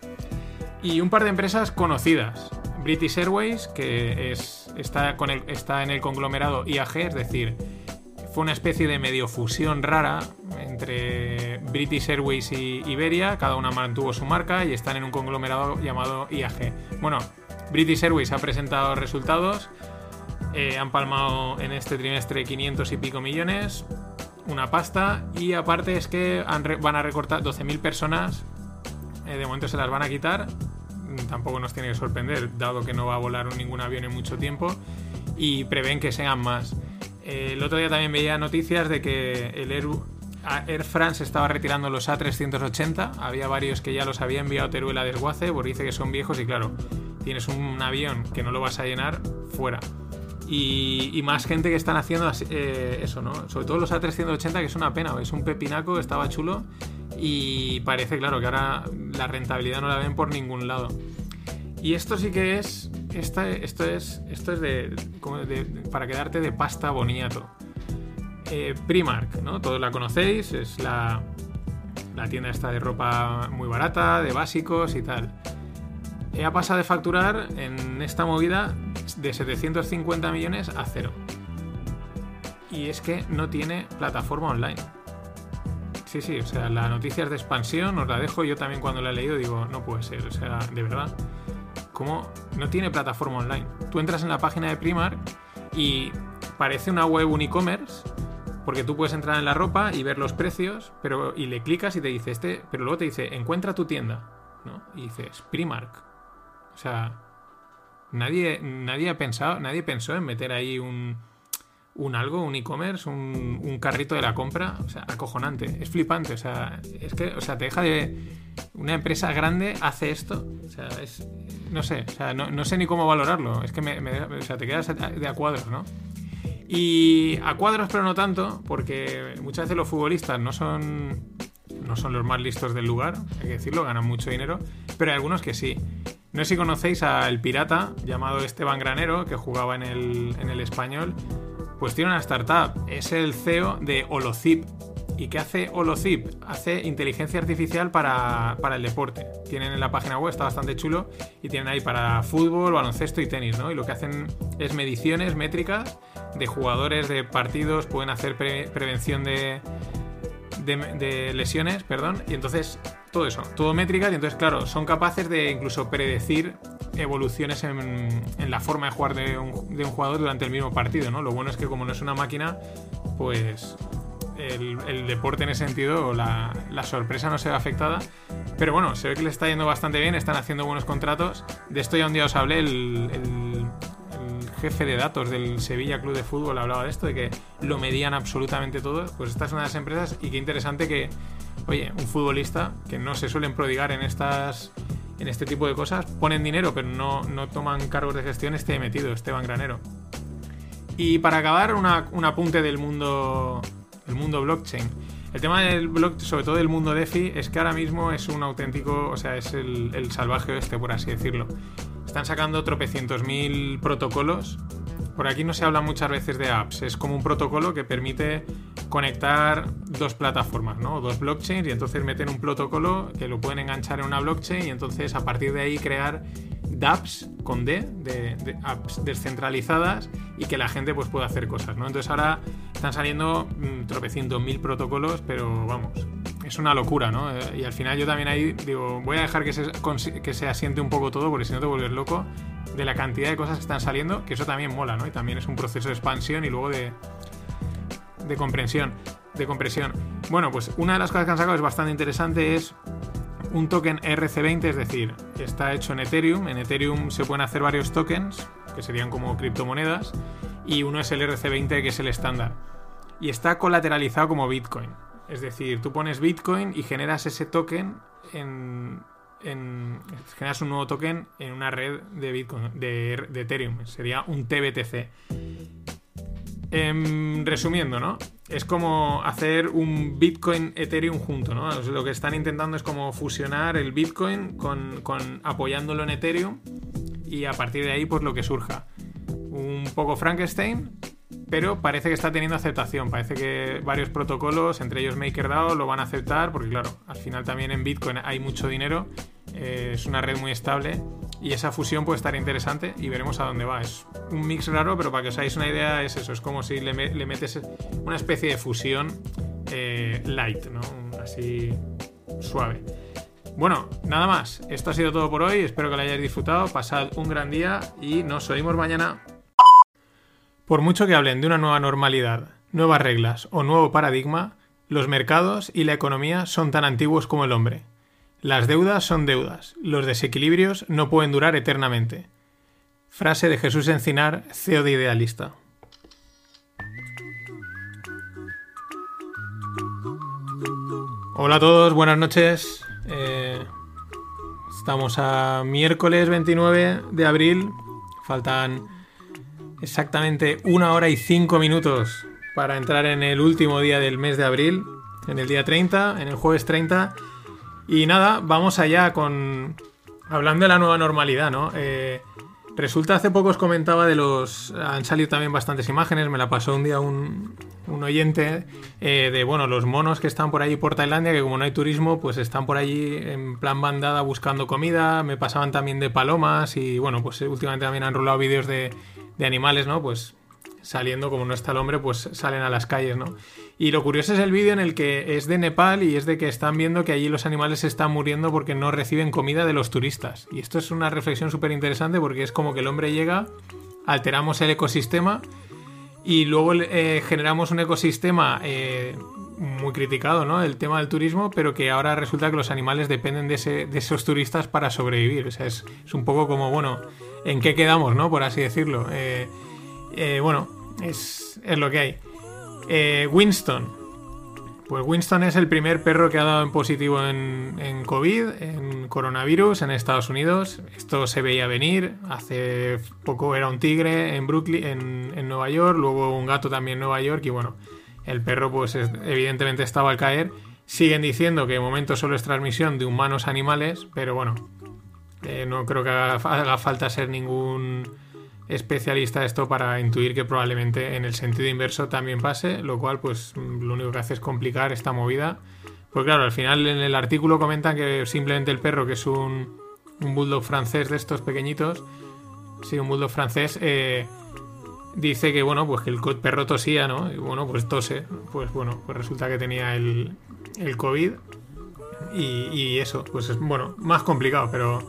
Y un par de empresas conocidas. British Airways, que es, está, con el, está en el conglomerado IAG, es decir, fue una especie de medio fusión rara entre British Airways y Iberia, cada una mantuvo su marca y están en un conglomerado llamado IAG. Bueno, British Airways ha presentado resultados, eh, han palmado en este trimestre 500 y pico millones, una pasta, y aparte es que van a recortar 12.000 personas, eh, de momento se las van a quitar, tampoco nos tiene que sorprender, dado que no va a volar ningún avión en mucho tiempo, y prevén que sean más. Eh, el otro día también veía noticias de que el Air, France estaba retirando los A380. Había varios que ya los había enviado a Teruel desguace porque dice que son viejos y claro, tienes un avión que no lo vas a llenar fuera. Y, más gente que están haciendo eh, eso, ¿no? Sobre todo los A380, que es una pena, es un pepinaco, estaba chulo y parece, claro, que ahora la rentabilidad no la ven por ningún lado. Y esto sí que es. esto es. Esto es de, para quedarte de pasta boniato. Eh, Primark, ¿no? Todos la conocéis. Es la, la tienda esta de ropa muy barata, de básicos y tal. Ha pasado de facturar en esta movida de 750 millones a cero. Y es que no tiene plataforma online. Sí, sí, o sea, la noticia es de expansión, os la dejo. Yo también cuando la he leído digo, no puede ser, o sea, de verdad. ¿Cómo no tiene plataforma online? Tú entras en la página de Primark y parece una web un e-commerce, porque tú puedes entrar en la ropa y ver los precios, pero y le clicas y te dice este, pero luego te dice, encuentra tu tienda, ¿no? Y dices, Primark. O sea, nadie, nadie ha pensado, nadie pensó en meter ahí un un algo, un e-commerce, un, carrito de la compra, o sea, acojonante, es flipante, o sea, es que, o sea, te deja de... Una empresa grande hace esto, o sea, es... No sé, o sea, no, sé ni cómo valorarlo, es que me, o sea, te quedas de a cuadros, ¿no? Y a cuadros, pero no tanto, porque muchas veces los futbolistas no son, no son los más listos del lugar, hay que decirlo, ganan mucho dinero, pero hay algunos que sí. No sé si conocéis al pirata llamado Esteban Granero, que jugaba en el, en el español, pues una startup, es el CEO de Holozip. ¿Y qué hace Holozip? Hace inteligencia artificial para, el deporte. Tienen en la página web, está bastante chulo, y tienen ahí para fútbol, baloncesto y tenis, ¿no? Y lo que hacen es mediciones métricas de jugadores, de partidos, pueden hacer prevención de, de, lesiones, perdón, y entonces todo eso, todo métricas, y entonces, claro, son capaces de incluso predecir evoluciones en, la forma de jugar de un, jugador durante el mismo partido, ¿no? Lo bueno es que como no es una máquina, pues el, deporte en ese sentido, la, sorpresa no se ve afectada. Pero bueno, se ve que le está yendo bastante bien, están haciendo buenos contratos. De esto ya un día os hablé, el, el jefe de datos del Sevilla Club de Fútbol hablaba de esto, de que lo medían absolutamente todo. Pues esta es una de las empresas y qué interesante que, oye, un futbolista que no se suelen prodigar en estas en este tipo de cosas, ponen dinero, pero no, no toman cargos de gestión, esté metido Esteban Granero. Y para acabar, un apunte del mundo, del mundo blockchain. El tema del blockchain, sobre todo del mundo DeFi, es que ahora mismo es un auténtico, o sea, es el, el salvaje oeste, por así decirlo. Están sacando tropecientos mil protocolos por aquí no se habla muchas veces de apps, es como un protocolo que permite conectar dos plataformas, ¿no? Dos blockchains y entonces meten un protocolo que lo pueden enganchar en una blockchain y entonces a partir de ahí crear dApps con D, de, apps descentralizadas y que la gente pues pueda hacer cosas, ¿no? Entonces ahora están saliendo mm, tropecientos mil protocolos, pero vamos, es una locura, ¿no? Eh, y al final yo también ahí digo, voy a dejar que se, que se asiente un poco todo, porque si no te vuelves loco de la cantidad de cosas que están saliendo, que eso también mola, ¿no? Y también es un proceso de expansión y luego de, de comprensión, de compresión. Bueno, pues una de las cosas que han sacado es bastante interesante, es un token RC20, es decir, está hecho en Ethereum. En Ethereum se pueden hacer varios tokens que serían como criptomonedas, y uno es el RC20, que es el estándar. Y está colateralizado como Bitcoin. Es decir, tú pones Bitcoin y generas ese token en, generas un nuevo token en una red de Bitcoin, de, Ethereum. Sería un TBTC. Em, resumiendo, ¿no? Es como hacer un Bitcoin Ethereum junto, ¿no? lo que están intentando es como fusionar el Bitcoin con, apoyándolo en Ethereum y a partir de ahí, pues lo que surja. Un poco Frankenstein, pero parece que está teniendo aceptación. Parece que varios protocolos, entre ellos MakerDAO, lo van a aceptar, porque claro, al final también en Bitcoin hay mucho dinero, eh, es una red muy estable y esa fusión puede estar interesante y veremos a dónde va. Es un mix raro, pero para que os hagáis una idea es eso, es como si le, metes una especie de fusión eh, light, ¿no? Así suave. Bueno, nada más. Esto ha sido todo por hoy. Espero que lo hayáis disfrutado. Pasad un gran día y nos oímos mañana. Por mucho que hablen de una nueva normalidad, nuevas reglas o nuevo paradigma, los mercados y la economía son tan antiguos como el hombre. Las deudas son deudas, los desequilibrios no pueden durar eternamente. Frase de Jesús Encinar, CEO de Idealista. Hola a todos, buenas noches. Eh, estamos a miércoles 29 de abril. Faltan exactamente una hora y cinco minutos para entrar en el último día del mes de abril, en el día 30, en el jueves 30. Y nada, vamos allá con... Hablando de la nueva normalidad, ¿no? Eh, resulta, hace poco os comentaba de los... Han salido también bastantes imágenes, me la pasó un día un, un oyente eh, de, bueno, los monos que están por allí por Tailandia, que como no hay turismo, pues están por allí en plan bandada buscando comida, me pasaban también de palomas y, bueno, pues últimamente también han rolado vídeos de de animales, ¿no? Pues saliendo, como no está el hombre, pues salen a las calles, ¿no? Y lo curioso es el vídeo en el que es de Nepal y es de que están viendo que allí los animales están muriendo porque no reciben comida de los turistas. Y esto es una reflexión súper interesante porque es como que el hombre llega, alteramos el ecosistema y luego eh, generamos un ecosistema eh, muy criticado, ¿no? El tema del turismo, pero que ahora resulta que los animales dependen de, esos turistas para sobrevivir. O sea, es, es un poco como, bueno en qué quedamos, ¿no? Por así decirlo. Eh, eh, bueno, es, lo que hay. Eh, Winston. Pues Winston es el primer perro que ha dado en positivo en, COVID, en coronavirus en Estados Unidos. Esto se veía venir. Hace poco era un tigre en Brooklyn, en, en Nueva York, luego un gato también en Nueva York y bueno, el perro pues evidentemente estaba al caer. Siguen diciendo que de momento solo es transmisión de humanos a animales, pero bueno, eh, no creo que haga, falta ser ningún especialista esto para intuir que probablemente en el sentido inverso también pase, lo cual pues lo único que hace es complicar esta movida. Pues claro, al final en el artículo comentan que simplemente el perro, que es un, bulldog francés de estos pequeñitos, sí, un bulldog francés, eh, dice que bueno, pues que el perro tosía, ¿no? Y bueno, pues tose. Pues bueno, pues resulta que tenía el, el COVID y eso, pues es bueno, más complicado, pero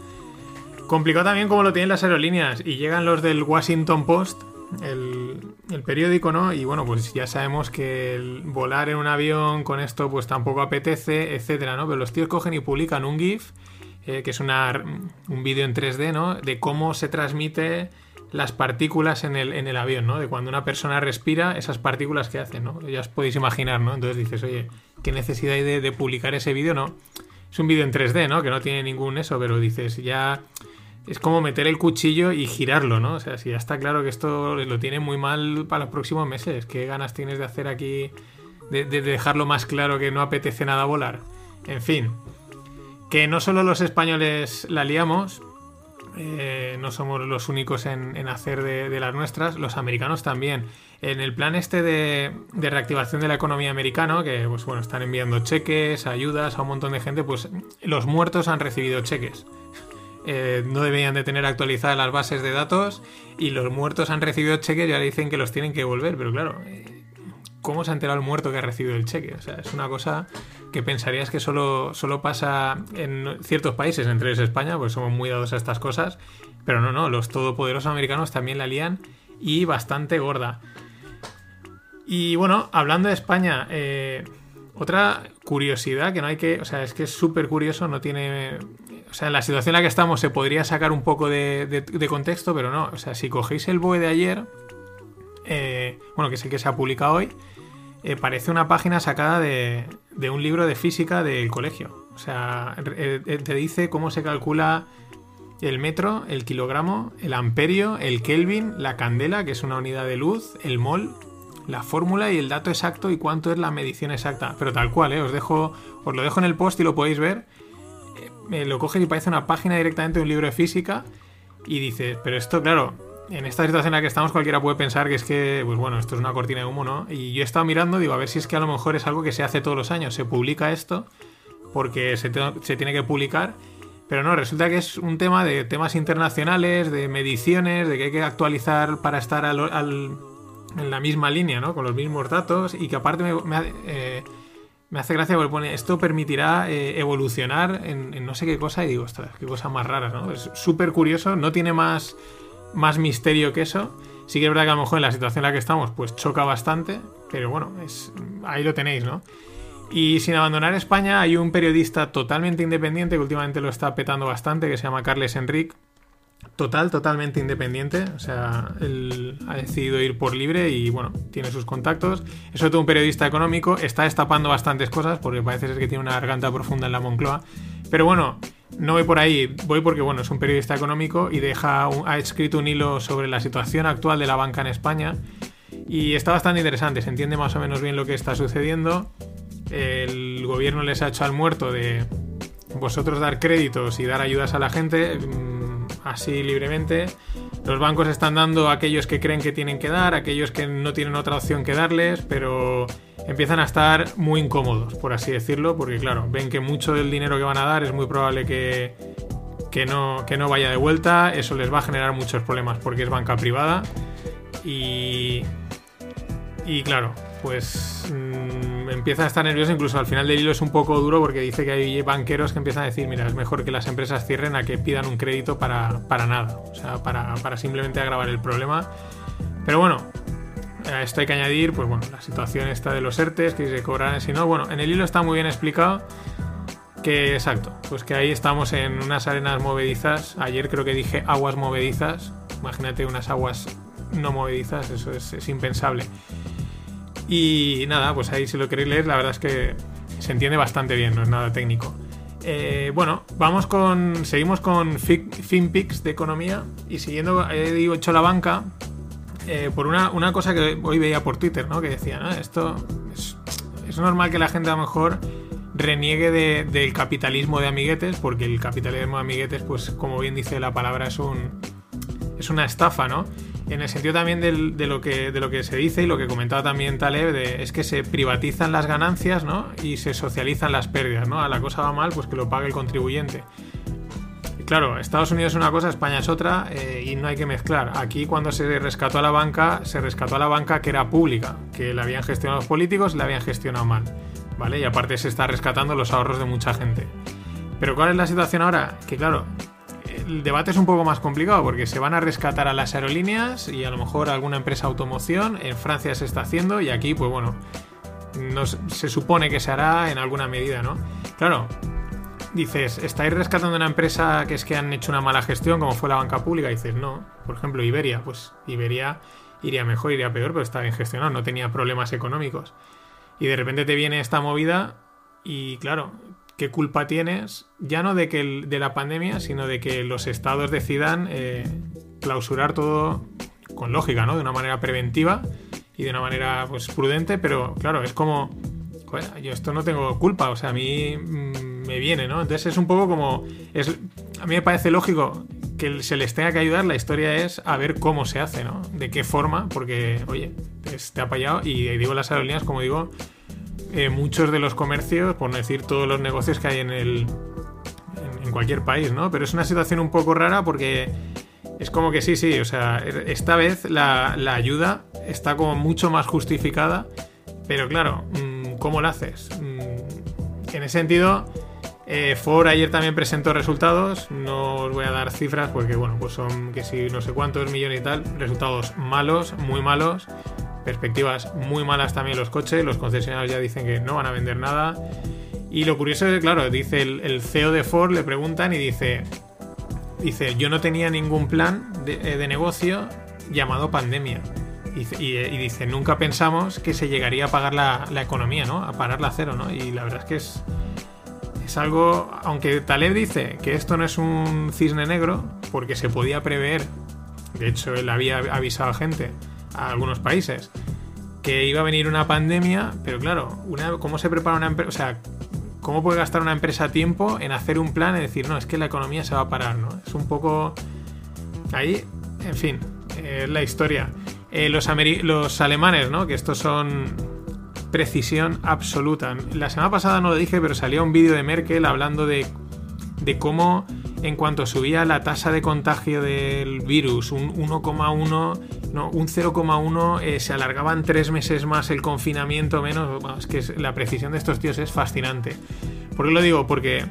Complicado también como lo tienen las aerolíneas y llegan los del Washington Post, el, periódico, ¿no? Y bueno, pues ya sabemos que el volar en un avión con esto pues tampoco apetece, etcétera, ¿no? Pero los tíos cogen y publican un GIF, eh, que es una, un vídeo en 3D, ¿no? De cómo se transmite las partículas en el, en el avión, ¿no? De cuando una persona respira, esas partículas que hacen, ¿no? Ya os podéis imaginar, ¿no? Entonces dices, oye, ¿qué necesidad hay de, de publicar ese vídeo? No. Es un vídeo en 3D, ¿no? Que no tiene ningún eso, pero dices, ya es como meter el cuchillo y girarlo, ¿no? O sea, si ya está claro que esto lo tiene muy mal para los próximos meses, ¿qué ganas tienes de hacer aquí, de, dejarlo más claro que no apetece nada volar? En fin, que no solo los españoles la liamos, eh, no somos los únicos en, hacer de, las nuestras, los americanos también. En el plan este de, de, reactivación de la economía americana, que pues bueno, están enviando cheques, ayudas a un montón de gente, pues los muertos han recibido cheques. Eh, no deberían de tener actualizadas las bases de datos y los muertos han recibido cheques y ahora dicen que los tienen que devolver, pero claro, eh, ¿cómo se ha enterado el muerto que ha recibido el cheque? O sea, es una cosa que pensarías que solo, solo pasa en ciertos países, entre ellos España, pues somos muy dados a estas cosas, pero no, no, los todopoderosos americanos también la lían y bastante gorda. Y bueno, hablando de España, eh, otra curiosidad que no hay que, o sea, es que es súper curioso, no tiene o sea, en la situación en la que estamos se podría sacar un poco de, contexto, pero no. O sea, si cogéis el BOE de ayer, eh, bueno, que es el que se ha publicado hoy, eh, parece una página sacada de, de, un libro de física del colegio. O sea, te dice cómo se calcula el metro, el kilogramo, el amperio, el kelvin, la candela, que es una unidad de luz, el mol, la fórmula y el dato exacto y cuánto es la medición exacta. Pero tal cual, ¿eh? os dejo, os lo dejo en el post y lo podéis ver. Eh, lo coges y parece una página directamente de un libro de física y dices, pero esto, claro, en esta situación en la que estamos cualquiera puede pensar que es que, pues bueno, esto es una cortina de humo, ¿no? Y yo he estado mirando, digo, a ver si es que a lo mejor es algo que se hace todos los años, se publica esto porque se, tiene que publicar pero no, resulta que es un tema de temas internacionales, de mediciones, de que hay que actualizar para estar en la misma línea, ¿no? Con los mismos datos y que aparte me, eh, hace gracia porque pone esto permitirá eh, evolucionar en, no sé qué cosa y digo, ostras, qué cosa más rara, ¿no? Es súper curioso, no tiene más, más misterio que eso. Sí que es verdad que a lo mejor en la situación en la que estamos pues choca bastante, pero bueno, ahí lo tenéis, ¿no? Y sin abandonar España, hay un periodista totalmente independiente que últimamente lo está petando bastante, que se llama Carles Enric. Total, totalmente independiente. O sea, él ha decidido ir por libre y bueno, tiene sus contactos. Es sobre todo un periodista económico. Está destapando bastantes cosas porque parece ser que tiene una garganta profunda en la Moncloa. Pero bueno, no voy por ahí. Voy porque bueno, es un periodista económico y deja ha escrito un hilo sobre la situación actual de la banca en España. Y está bastante interesante. Se entiende más o menos bien lo que está sucediendo el gobierno les ha hecho al muerto de vosotros dar créditos y dar ayudas a la gente así libremente. Los bancos están dando a aquellos que creen que tienen que dar, a aquellos que no tienen otra opción que darles, pero empiezan a estar muy incómodos, por así decirlo, porque claro, ven que mucho del dinero que van a dar es muy probable que, que, no, que no vaya de vuelta, eso les va a generar muchos problemas porque es banca privada y, y claro, pues mm, empieza a estar nervioso, incluso al final del hilo es un poco duro porque dice que hay banqueros que empiezan a decir, mira, es mejor que las empresas cierren a que pidan un crédito para, nada, o sea, para, simplemente agravar el problema. Pero bueno, a esto hay que añadir, pues bueno, la situación esta de los ERTES, que se cobrarán si no, bueno, en el hilo está muy bien explicado que, exacto, pues que ahí estamos en unas arenas movedizas, ayer creo que dije aguas movedizas, imagínate unas aguas no movedizas, eso es impensable. Y nada, pues ahí si lo queréis leer, la verdad es que se entiende bastante bien, no es nada técnico. Eh, bueno, vamos con. Seguimos con FinPix de economía y siguiendo, he hecho la banca eh, por una, cosa que hoy veía por Twitter, ¿no? Que decía, ¿no? Esto es, normal que la gente a lo mejor reniegue del capitalismo de amiguetes, porque el capitalismo de amiguetes, pues como bien dice la palabra, es un. es una estafa, ¿no? En el sentido también de, lo que, se dice y lo que comentaba también Taleb, es que se privatizan las ganancias ¿no? y se socializan las pérdidas. ¿no? A la cosa va mal, pues que lo pague el contribuyente. Claro, Estados Unidos es una cosa, España es otra eh, y no hay que mezclar. Aquí cuando se rescató a la banca, se rescató a la banca que era pública, que la habían gestionado los políticos y la habían gestionado mal. ¿Vale? Y aparte se está rescatando los ahorros de mucha gente. Pero ¿cuál es la situación ahora? Que claro, el debate es un poco más complicado porque se van a rescatar a las aerolíneas y a lo mejor alguna empresa automoción. En Francia se está haciendo y aquí, pues bueno, se supone que se hará en alguna medida, ¿no? Claro, dices, ¿estáis rescatando una empresa que es que han hecho una mala gestión como fue la banca pública? dices, no. Por ejemplo, Iberia, pues Iberia iría mejor, iría peor, pero está bien gestionado, no tenía problemas económicos. Y de repente te viene esta movida y claro, qué culpa tienes, ya no de que de la pandemia, sino de que los estados decidan eh, clausurar todo con lógica, ¿no? De una manera preventiva y de una manera pues prudente, pero claro, es como yo esto no tengo culpa, o sea, a mí mm, me viene, ¿no? Entonces es un poco como es a mí me parece lógico que se les tenga que ayudar, la historia es a ver cómo se hace, ¿no? De qué forma, porque oye, te ha fallado y digo las aerolíneas, como digo, eh, muchos de los comercios, por no decir todos los negocios que hay en el en, cualquier país, ¿no? Pero es una situación un poco rara porque es como que sí, sí, o sea, esta vez la, ayuda está como mucho más justificada, pero claro, mm, ¿cómo la haces? Mm, en ese sentido, eh, Ford ayer también presentó resultados, no os voy a dar cifras porque, bueno, pues son que si no sé cuántos millones y tal, resultados malos, muy malos, perspectivas muy malas también los coches, los concesionarios ya dicen que no van a vender nada. Y lo curioso es que, claro, dice el, CEO de Ford, le preguntan y dice, dice, yo no tenía ningún plan de, eh, negocio llamado pandemia. Y, y- y dice, nunca pensamos que se llegaría a pagar la, la economía, ¿no? A pararla a cero, ¿no? Y la verdad es que es, es algo, aunque Taleb dice que esto no es un cisne negro, porque se podía prever, de hecho él había avisado a gente, a algunos países, que iba a venir una pandemia, pero claro, una, ¿cómo se prepara una empresa? O sea, ¿cómo puede gastar una empresa tiempo en hacer un plan y decir, no, es que la economía se va a parar, ¿no? Es un poco... Ahí, en fin, es la historia. Eh, los, los alemanes, ¿no? Que estos son precisión absoluta. La semana pasada no lo dije, pero salió un vídeo de Merkel hablando de, de cómo en cuanto subía la tasa de contagio del virus, un 1,1, no, un 0,1, eh, se alargaban tres meses más el confinamiento menos. Es que la precisión de estos tíos es fascinante. ¿Por qué lo digo? Porque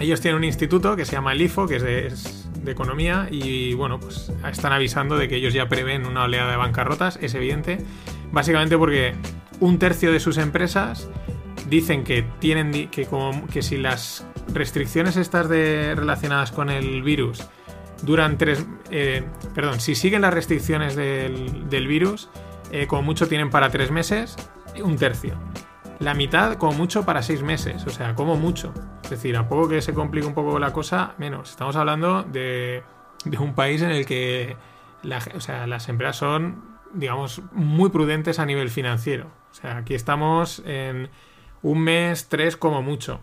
ellos tienen un instituto que se llama el IFO, que es de, economía, y bueno, pues están avisando de que ellos ya prevén una oleada de bancarrotas, es evidente. Básicamente porque un tercio de sus empresas dicen que tienen que, que si las restricciones estas de, relacionadas con el virus duran tres eh, perdón si siguen las restricciones del, virus eh, como mucho tienen para tres meses un tercio. La mitad como mucho para seis meses o sea como mucho. Es decir a poco que se complique un poco la cosa menos. Estamos hablando de, un país en el que o sea, las empresas son digamos muy prudentes a nivel financiero. O sea aquí estamos en un mes, tres como mucho.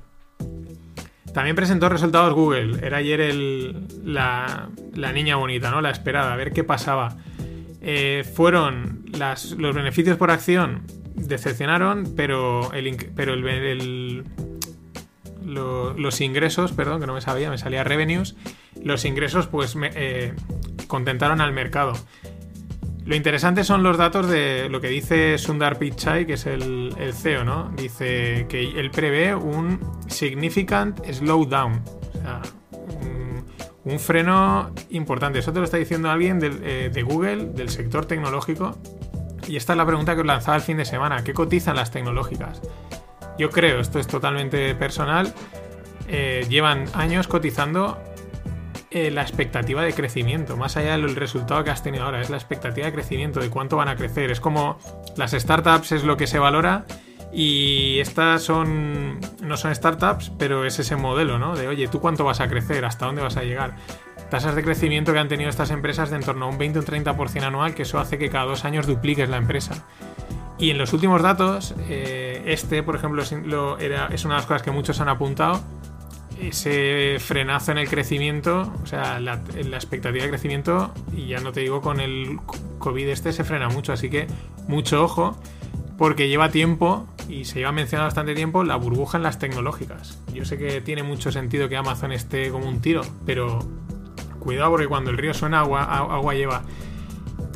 También presentó resultados Google. Era ayer el- la, la niña bonita, ¿no? La esperada, a ver qué pasaba. Eh, fueron los beneficios por acción decepcionaron, pero el, pero el, el- lo- los ingresos, perdón, que no me sabía, me salía revenues. Los ingresos, pues, eh, contentaron al mercado. Lo interesante son los datos de lo que dice Sundar Pichai, que es el, CEO, ¿no? Dice que él prevé un significant slowdown. O sea, un, freno importante. Eso te lo está diciendo alguien eh, de Google, del sector tecnológico. Y esta es la pregunta que os lanzaba el fin de semana. ¿Qué cotizan las tecnológicas? Yo creo, esto es totalmente personal, eh, llevan años cotizando eh, la expectativa de crecimiento, más allá del resultado que has tenido ahora, es la expectativa de crecimiento, de cuánto van a crecer. Es como las startups es lo que se valora y estas son no son startups, pero es ese modelo, ¿no? De oye, ¿tú cuánto vas a crecer? ¿Hasta dónde vas a llegar? Tasas de crecimiento que han tenido estas empresas de en torno a un 20 o un 30% anual, que eso hace que cada dos años dupliques la empresa. Y en los últimos datos, eh, este, por ejemplo, es, lo- es una de las cosas que muchos han apuntado. Ese frenazo en el crecimiento, o sea, la, la expectativa de crecimiento, y ya no te digo con el COVID este, se frena mucho. Así que mucho ojo, porque lleva tiempo, y se lleva mencionando bastante tiempo, la burbuja en las tecnológicas. Yo sé que tiene mucho sentido que Amazon esté como un tiro, pero cuidado porque cuando el río suena, agua, agua lleva.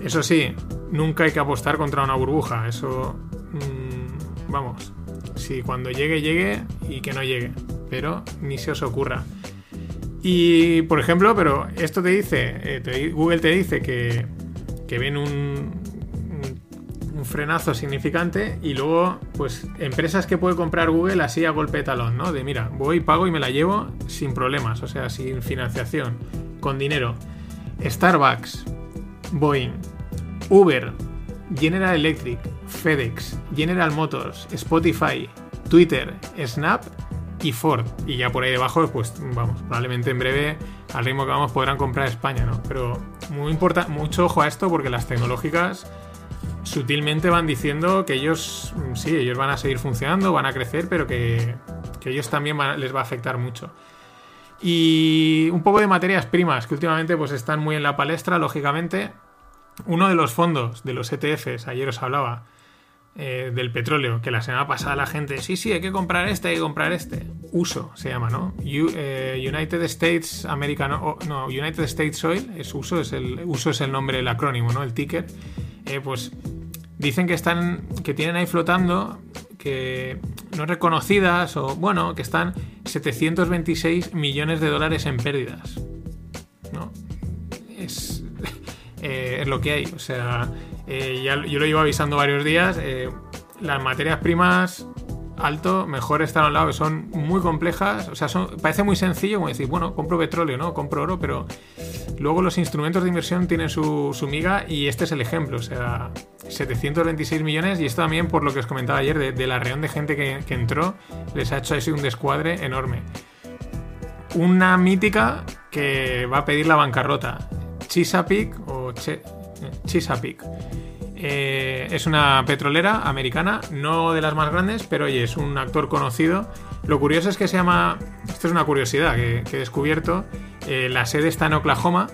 Eso sí, nunca hay que apostar contra una burbuja. Eso, mm, vamos, si cuando llegue, llegue y que no llegue. Pero ni se os ocurra. Y, por ejemplo, pero esto te dice, eh, Google te dice que, que un, un, un frenazo significante y luego, pues, empresas que puede comprar Google así a golpe de talón, ¿no? De mira, voy, pago y me la llevo sin problemas, o sea, sin financiación, con dinero. Starbucks, Boeing, Uber, General Electric, FedEx, General Motors, Spotify, Twitter, Snap y Ford. Y ya por ahí debajo, pues vamos, probablemente en breve, al ritmo que vamos, podrán comprar España, ¿no? Pero muy importa, mucho ojo a esto porque las tecnológicas sutilmente van diciendo que ellos, mm, sí, ellos van a seguir funcionando, van a crecer, pero que, que ellos también les va a afectar mucho. Y un poco de materias primas, que últimamente pues están muy en la palestra, lógicamente. Uno de los fondos de los ETFs, ayer os hablaba, eh, del petróleo, que la semana pasada la gente, sí, sí, hay que comprar este, hay que comprar este. Uso se llama, ¿no? Eh, United States American, no, United States Oil, es uso, es el, uso es el nombre, el acrónimo, ¿no? El ticker. Eh, pues dicen que están, que tienen ahí flotando, que no reconocidas, o bueno, que están 726 millones de dólares en pérdidas. ¿No? Es, eh, es lo que hay. O sea, eh, yo lo llevo avisando varios días. eh, las materias primas alto, mejor estar a un lado, que son muy complejas. O sea, parece muy sencillo como decir, bueno, compro petróleo, ¿no? Compro oro, pero luego los instrumentos de inversión tienen su, miga y este es el ejemplo. O sea, 726 millones y esto también por lo que os comentaba ayer de, la reunión de gente que, entró, les ha hecho así un descuadre enorme. Una mítica que va a pedir la bancarrota. Chesapeake o Chesapeake eh, es una petrolera americana, no de las más grandes, pero oye, es un actor conocido. Lo curioso es que se llama, esto es una curiosidad que, he descubierto, eh, la sede está en Oklahoma,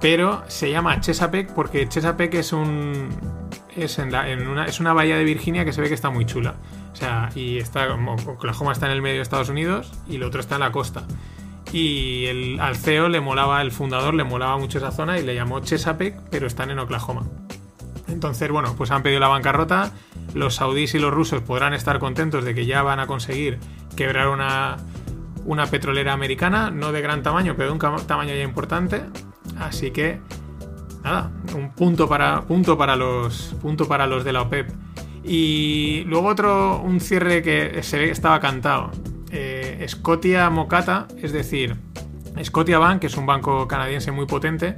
pero se llama Chesapeake porque Chesapeake es un es, en una, es una bahía de Virginia que se ve que está muy chula. O sea, y está Oklahoma está en el medio de Estados Unidos y el otro está en la costa. Y el, al CEO le molaba, el fundador le molaba mucho esa zona y le llamó Chesapeake, pero están en Oklahoma. Entonces, bueno, pues han pedido la bancarrota. Los saudíes y los rusos podrán estar contentos de que ya van a conseguir quebrar una, una petrolera americana, no de gran tamaño, pero de un tamaño ya importante. Así que, nada, un punto para, punto para, los, punto para los de la OPEP. Y luego otro, un cierre que se ve que estaba cantado. Eh, Scotia Mocata, es decir, Scotia Bank, que es un banco canadiense muy potente,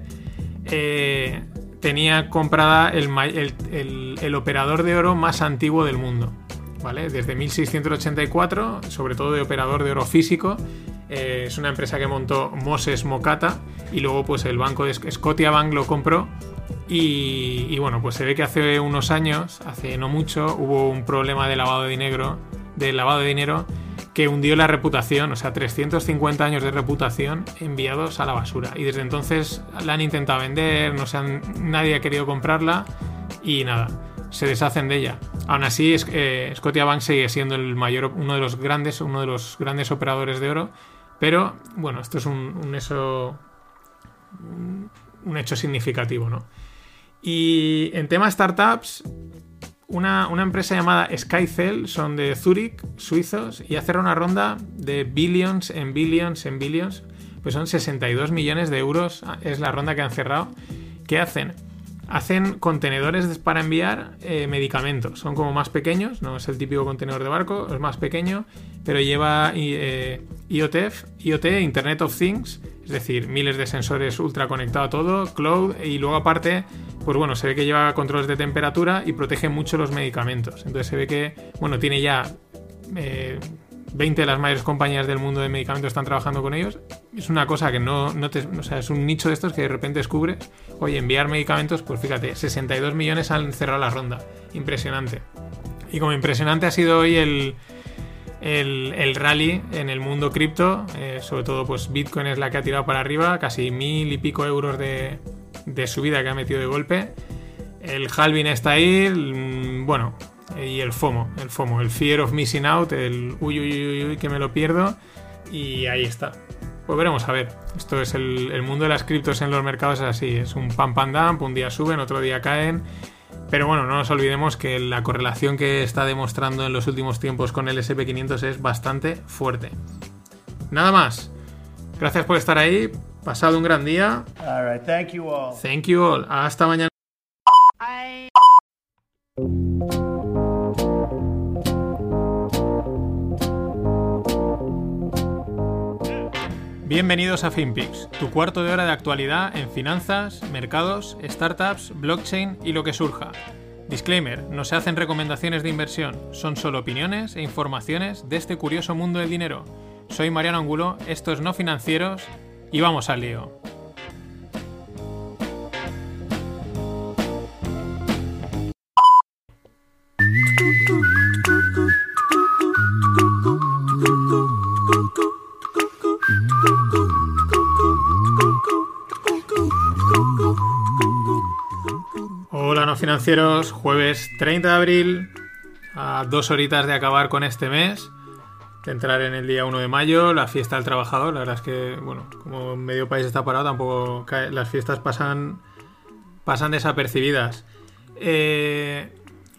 eh, tenía comprada el, operador de oro más antiguo del mundo. ¿Vale? Desde 1684, sobre todo de operador de oro físico. Eh, es una empresa que montó Moses Mokata y luego pues el banco de Scotiabank lo compró y, y, bueno, pues se ve que hace unos años, hace no mucho, hubo un problema de lavado de dinero, de lavado de dinero que hundió la reputación, o sea, 350 años de reputación enviados a la basura. Y desde entonces la han intentado vender, no se nadie ha querido comprarla y nada, se deshacen de ella. Aún así, eh, Scotiabank sigue siendo el mayor, uno de los grandes, uno de los grandes operadores de oro, pero bueno, esto es un, un eso, un hecho significativo, ¿no? Y en tema startups, una, empresa llamada Skycell, son de Zurich, suizos, y hacer una ronda de billions en billions en billions, pues son 62 millones de euros, es la ronda que han cerrado. ¿Qué hacen? Hacen contenedores para enviar eh, medicamentos, son como más pequeños, no es el típico contenedor de barco, es más pequeño, pero lleva eh, IoT, IoT, Internet of Things, es decir, miles de sensores ultra conectados a todo, cloud, y luego aparte, pues bueno, se ve que lleva controles de temperatura y protege mucho los medicamentos. Entonces se ve que, bueno, tiene ya 20 eh, de las mayores compañías del mundo de medicamentos están trabajando con ellos. Es una cosa que no, no te, o sea, es un nicho de estos que de repente descubres, oye, enviar medicamentos, pues fíjate, 62 millones han cerrado la ronda. Impresionante. Y como impresionante ha sido hoy el, el, rally en el mundo cripto, eh, sobre todo pues Bitcoin es la que ha tirado para arriba, casi mil y pico euros de, subida que ha metido de golpe. El halving está ahí, bueno, y el FOMO, el FOMO, el Fear of Missing Out, el uy, uy, uy, uy, que me lo pierdo, y ahí está. Pues veremos a ver. Esto es el, el mundo de las criptos en los mercados, es así, es un pam pam dump, un día suben, otro día caen pero bueno, no nos olvidemos que la correlación que está demostrando en los últimos tiempos con el SP500 es bastante fuerte. Nada más. Gracias por estar ahí. Pasado un gran día. thank you all. Thank you all. Hasta mañana. Bienvenidos a FinPix, tu cuarto de hora de actualidad en finanzas, mercados, startups, blockchain y lo que surja. Disclaimer, no se hacen recomendaciones de inversión, son solo opiniones e informaciones de este curioso mundo del dinero. Soy Mariano Angulo, esto es No Financieros y vamos al lío. financieros, jueves 30 de abril, a dos horitas de acabar con este mes, entrar en el día 1 de mayo, la fiesta del trabajador. La verdad es que, bueno, como medio país está parado, tampoco las fiestas pasan, pasan desapercibidas. Eh,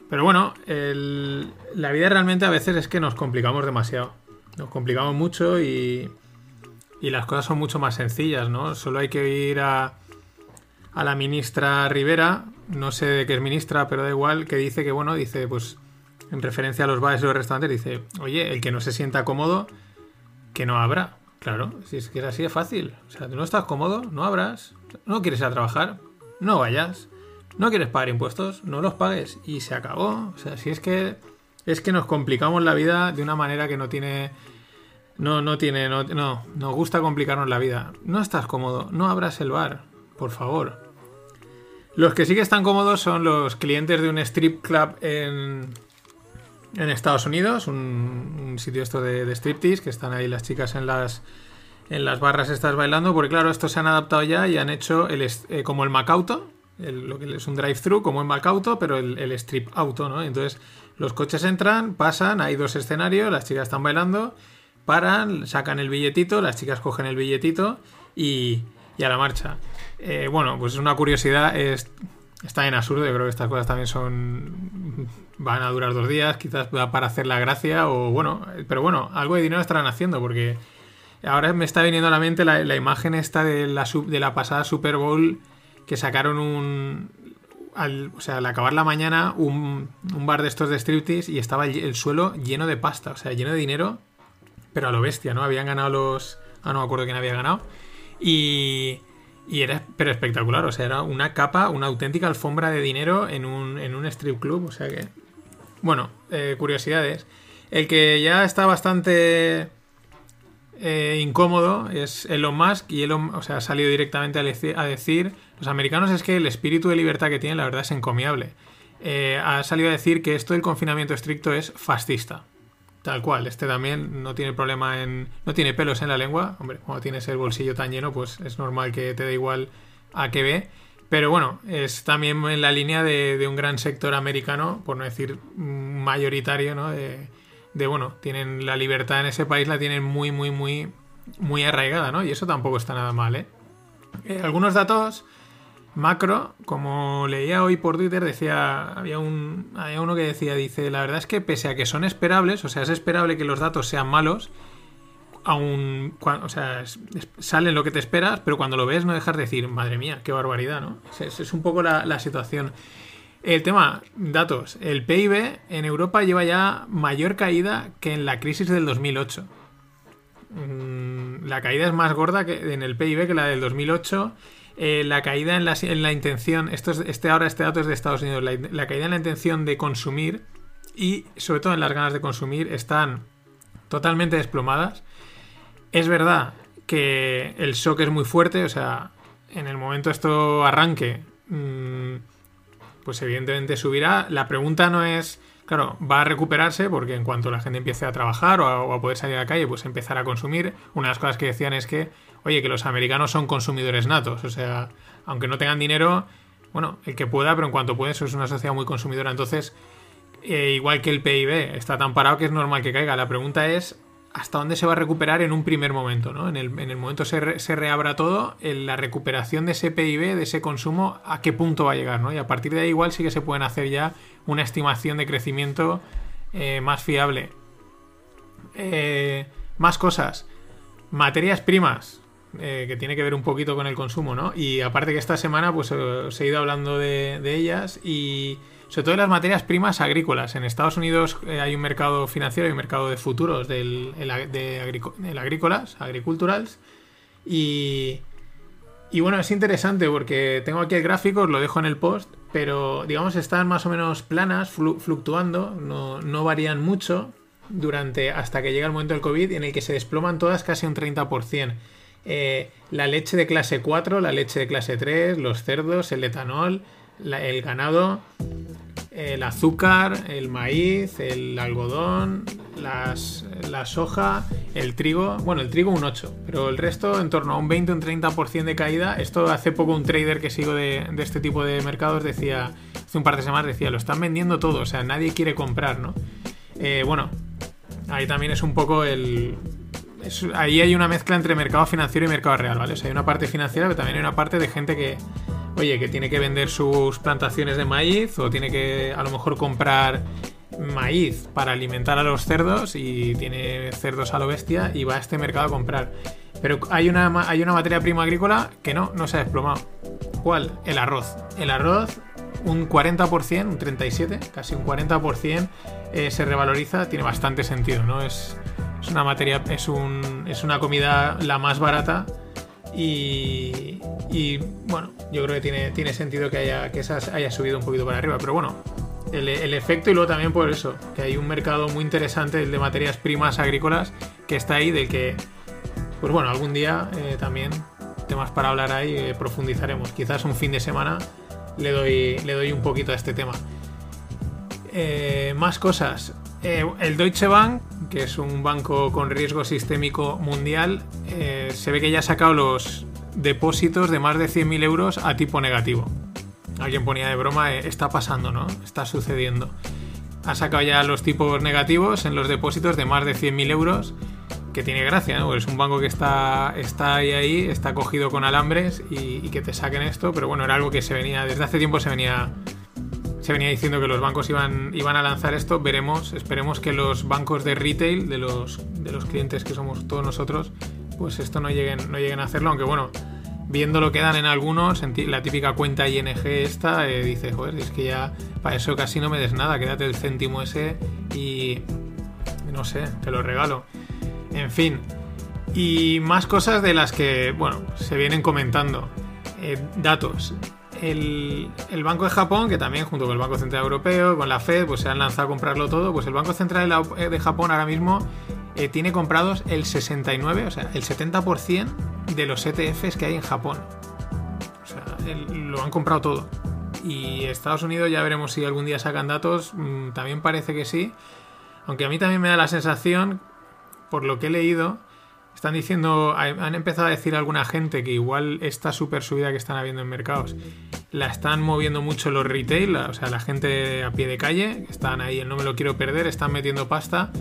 pero bueno, la vida realmente a veces es que nos complicamos demasiado. Nos complicamos mucho y, y las cosas son mucho más sencillas, ¿no? Solo hay que ir a, a la ministra Rivera, no sé de qué es ministra, pero da igual, que dice que, bueno, dice, pues en referencia a los bares y los restaurantes, dice, oye, el que no se sienta cómodo, que no abra. Claro, si es que es así de fácil. O sea, tú no estás cómodo, no abras. No quieres ir a trabajar, no vayas. No quieres pagar impuestos, no los pagues. Y se acabó. O sea, si es que es que nos complicamos la vida de una manera que no tiene. No, no tiene. No, no, nos gusta complicarnos la vida. No estás cómodo, no abras el bar, por favor. Los que sí que están cómodos son los clientes de un strip club en, en Estados Unidos, un, sitio esto de, de, striptease, que están ahí las chicas en las, en las barras estas bailando, porque claro, estos se han adaptado ya y han hecho el, eh, como el Macauto, el, lo que es un drive-thru, como en Macauto, pero el, el, strip auto, ¿no? Entonces los coches entran, pasan, hay dos escenarios, las chicas están bailando, paran, sacan el billetito, las chicas cogen el billetito y, y a la marcha. Eh, bueno, pues una curiosidad, es, está en absurdo, yo creo que estas cosas también son van a durar dos días, quizás para hacer la gracia o bueno, pero bueno, algo de dinero estarán haciendo porque ahora me está viniendo a la mente la, la imagen esta de la, de la pasada Super Bowl que sacaron un... Al, o sea, al acabar la mañana un, un bar de estos de striptease y estaba el, el, suelo lleno de pasta, o sea, lleno de dinero, pero a lo bestia, ¿no? Habían ganado los... Ah, no me acuerdo quién había ganado. Y, y era pero espectacular, o sea, era una capa, una auténtica alfombra de dinero en un, en un strip club, o sea que bueno, eh, curiosidades. El que ya está bastante eh, incómodo es Elon Musk y Elon, o sea, ha salido directamente a, decir, los americanos es que el espíritu de libertad que tienen la verdad es encomiable. Eh, ha salido a decir que esto del confinamiento estricto es fascista. Tal cual, este también no tiene problema en... no tiene pelos en la lengua. Hombre, cuando tienes el bolsillo tan lleno, pues es normal que te dé igual a qué ve. Pero bueno, es también en la línea de, un gran sector americano, por no decir mayoritario, ¿no? De, de, bueno, tienen la libertad en ese país, la tienen muy, muy, muy, muy arraigada, ¿no? Y eso tampoco está nada mal, ¿eh? eh algunos datos macro, como leía hoy por Twitter, decía, había, un, había uno que decía, dice, la verdad es que pese a que son esperables, o sea, es esperable que los datos sean malos, aún, o sea, sale lo que te esperas, pero cuando lo ves no dejas de decir, madre mía, qué barbaridad, ¿no? Es, es un poco la, la, situación. El tema, datos. El PIB en Europa lleva ya mayor caída que en la crisis del 2008. Mm, la caída es más gorda que en el PIB que la del 2008. Eh, la caída en la, en la intención, esto es, este ahora este dato es de Estados Unidos, la caída en la intención de consumir y sobre todo en las ganas de consumir están totalmente desplomadas. Es verdad que el shock es muy fuerte, o sea, en el momento esto arranque, mmm, pues evidentemente subirá. La pregunta no es, claro, va a recuperarse porque en cuanto la gente empiece a trabajar o a, o a poder salir a la calle, pues empezar a consumir. Una de las cosas que decían es que, oye, que los americanos son consumidores natos, o sea, aunque no tengan dinero, bueno, el que pueda, pero en cuanto puede, eso es una sociedad muy consumidora. Entonces, eh, igual que el PIB está tan parado que es normal que caiga. La pregunta es hasta dónde se va a recuperar en un primer momento, ¿no? En el, en el momento se, se reabra todo, en la recuperación de ese PIB, de ese consumo, a qué punto va a llegar, ¿no? Y a partir de ahí igual sí que se pueden hacer ya una estimación de crecimiento eh, más fiable. Eh, más cosas. Materias primas, eh, que tiene que ver un poquito con el consumo, ¿no? Y aparte que esta semana pues os he ido hablando de, de ellas y sobre todo en las materias primas agrícolas. En Estados Unidos eh, hay un mercado financiero y un mercado de futuros del, de, agrico, del agrícolas, agriculturals. Y, y bueno, es interesante porque tengo aquí el gráfico, lo dejo en el post, pero digamos están más o menos planas, flu, fluctuando, no, no varían mucho durante hasta que llega el momento del COVID en el que se desploman todas casi un 30%. Eh, la leche de clase 4, la leche de clase 3, los cerdos, el etanol, el ganado, el azúcar, el maíz, el algodón, las, la soja, el trigo. Bueno, el trigo un 8, pero el resto en torno a un 20 o un 30% de caída. Esto hace poco un trader que sigo de, de, este tipo de mercados decía, hace un par de semanas decía, lo están vendiendo todo, o sea, nadie quiere comprar, ¿no? Eh, bueno, ahí también es un poco el... Ahí hay una mezcla entre mercado financiero y mercado real, ¿vale? O sea, hay una parte financiera, pero también hay una parte de gente que oye, que tiene que vender sus plantaciones de maíz o tiene que a lo mejor comprar maíz para alimentar a los cerdos y tiene cerdos a lo bestia y va a este mercado a comprar. Pero hay una, hay una materia prima agrícola que no, no se ha desplomado. ¿Cuál? El arroz. El arroz, un 40%, un 37%, casi un 40% eh, se revaloriza, tiene bastante sentido, ¿no? Es, es una materia, es, un, es una comida la más barata y, y, bueno, yo creo que tiene, tiene sentido que haya, que esas haya subido un poquito para arriba, pero bueno, el, el, efecto y luego también por eso, que hay un mercado muy interesante, de materias primas agrícolas, que está ahí, del que, pues bueno, algún día eh, también temas para hablar ahí, eh, profundizaremos. Quizás un fin de semana le doy, le doy un poquito a este tema. Eh, más cosas. Eh, el Deutsche Bank, que es un banco con riesgo sistémico mundial, eh, se ve que ya ha sacado los depósitos de más de 100.000 euros a tipo negativo. Alguien ponía de broma, eh, está pasando, ¿no? Está sucediendo. Ha sacado ya los tipos negativos en los depósitos de más de 100.000 euros, que tiene gracia, ¿no? es un banco que está, está ahí, ahí, está cogido con alambres y, y que te saquen esto, pero bueno, era algo que se venía, desde hace tiempo se venía se venía diciendo que los bancos iban, iban a lanzar esto. Veremos, esperemos que los bancos de retail, de los, de los clientes que somos todos nosotros, pues esto no lleguen, no lleguen a hacerlo. Aunque bueno, viendo lo que dan en algunos, la típica cuenta ING esta, eh, dice, joder, es que ya para eso casi no me des nada, quédate el céntimo ese y no sé, te lo regalo. En fin, y más cosas de las que, bueno, se vienen comentando. Eh, datos el, Banco de Japón, que también junto con el Banco Central Europeo, con la Fed, pues se han lanzado a comprarlo todo, pues el Banco Central de Japón ahora mismo eh, tiene comprados el 69, o sea, el 70% de los ETFs que hay en Japón. O sea, lo han comprado todo. Y Estados Unidos ya veremos si algún día sacan datos, mm, también parece que sí. Aunque a mí también me da la sensación, por lo que he leído, están diciendo, han empezado a decir alguna gente que igual esta super subida que están habiendo en mercados la están moviendo mucho los retail, o sea, la gente a pie de calle, están ahí, el no me lo quiero perder, están metiendo pasta.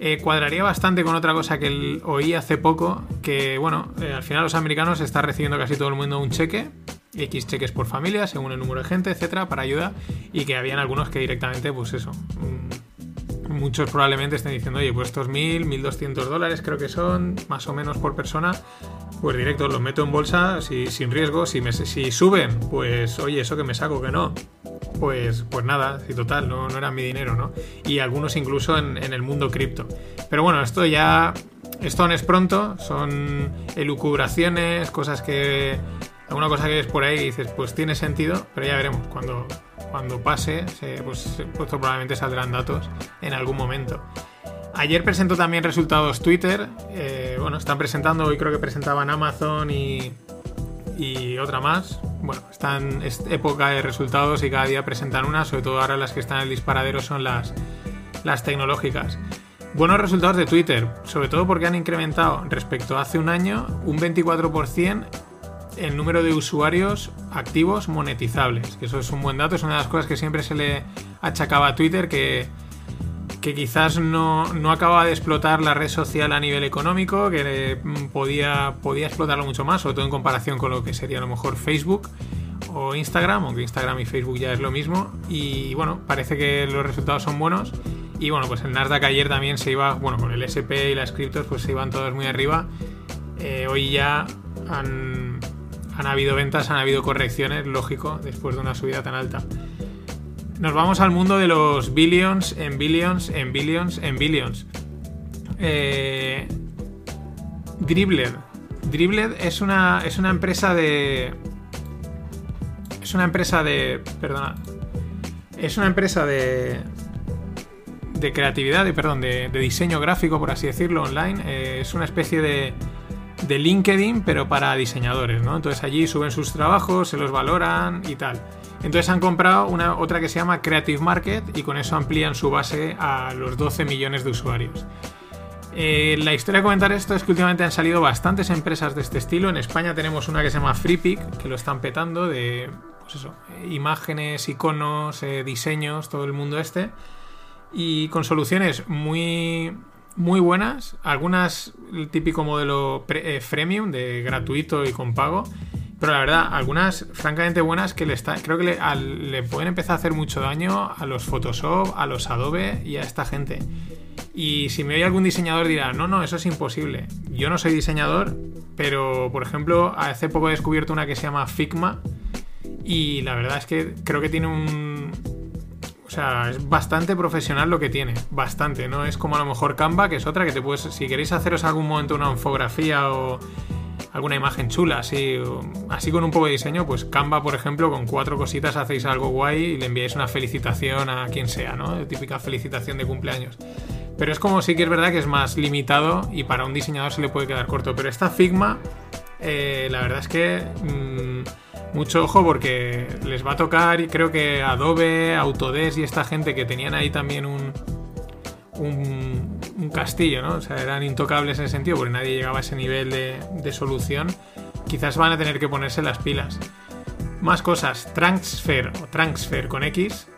Eh, cuadraría bastante con otra cosa que oí hace poco, que bueno, eh, al final los americanos están recibiendo casi todo el mundo un cheque, X cheques por familia, según el número de gente, etcétera, para ayuda, y que habían algunos que directamente, pues eso, muchos probablemente estén diciendo, oye, pues estos 1000, 1200 dólares creo que son, más o menos por persona, pues directo los meto en bolsa si, sin riesgo. Si, me, si suben, pues oye, eso que me saco, que no. Pues, pues nada, si total, no, no era mi dinero, ¿no? Y algunos incluso en, en el mundo cripto. Pero bueno, esto ya. Esto no es pronto, son elucubraciones, cosas que. Alguna cosa que ves por ahí y dices, pues tiene sentido, pero ya veremos cuando, cuando pase, pues, pues probablemente saldrán datos en algún momento. Ayer presentó también resultados Twitter. Eh, bueno, están presentando, hoy creo que presentaban Amazon y, y otra más. Bueno, están es época de resultados y cada día presentan una, sobre todo ahora las que están en el disparadero son las, las tecnológicas. Buenos resultados de Twitter, sobre todo porque han incrementado respecto a hace un año un 24% el número de usuarios activos monetizables. Que eso es un buen dato, es una de las cosas que siempre se le achacaba a Twitter, que, que quizás no, no acababa de explotar la red social a nivel económico, que podía, podía explotarlo mucho más, sobre todo en comparación con lo que sería a lo mejor Facebook o Instagram, aunque Instagram y Facebook ya es lo mismo. Y bueno, parece que los resultados son buenos. Y bueno, pues el Nasdaq ayer también se iba, bueno, con el SP y las criptos pues se iban todos muy arriba. Eh, hoy ya han, han habido ventas, han habido correcciones, lógico, después de una subida tan alta. Nos vamos al mundo de los billions, en billions, en billions, en billions. Eh, Dribbler. Dribbler es una, es una empresa de... Es una empresa de... Perdona. Es una empresa de... De creatividad, perdón, de, diseño gráfico, por así decirlo, online. Eh, es una especie de de LinkedIn, pero para diseñadores, ¿no? Entonces allí suben sus trabajos, se los valoran y tal. Entonces han comprado una, otra que se llama Creative Market y con eso amplían su base a los 12 millones de usuarios. Eh, la historia de comentar esto es que últimamente han salido bastantes empresas de este estilo. En España tenemos una que se llama FreePic, que lo están petando de pues eso, imágenes, iconos, eh, diseños, todo el mundo este. Y con soluciones muy, muy buenas, algunas el típico modelo eh, freemium de gratuito y con pago, pero la verdad, algunas francamente buenas que le está, creo que le, pueden empezar a hacer mucho daño a los Photoshop, a los Adobe y a esta gente. Y si me oye algún diseñador dirá, no, no, eso es imposible. Yo no soy diseñador, pero por ejemplo, hace poco he descubierto una que se llama Figma y la verdad es que creo que tiene un, o sea, es bastante profesional lo que tiene, bastante. No es como a lo mejor Canva, que es otra que te puedes, si queréis haceros algún momento una infografía o alguna imagen chula, así, así con un poco de diseño, pues Canva, por ejemplo, con cuatro cositas hacéis algo guay y le enviáis una felicitación a quien sea, ¿no? Típica felicitación de cumpleaños. Pero es como sí que es verdad que es más limitado y para un diseñador se le puede quedar corto. Pero esta Figma, eh, la verdad es que mm, mucho ojo porque les va a tocar, y creo que Adobe, Autodesk y esta gente que tenían ahí también un, un, castillo, ¿no? O sea, eran intocables en ese sentido porque nadie llegaba a ese nivel de, de solución. Quizás van a tener que ponerse las pilas. Más cosas, Transfer o Transfer con X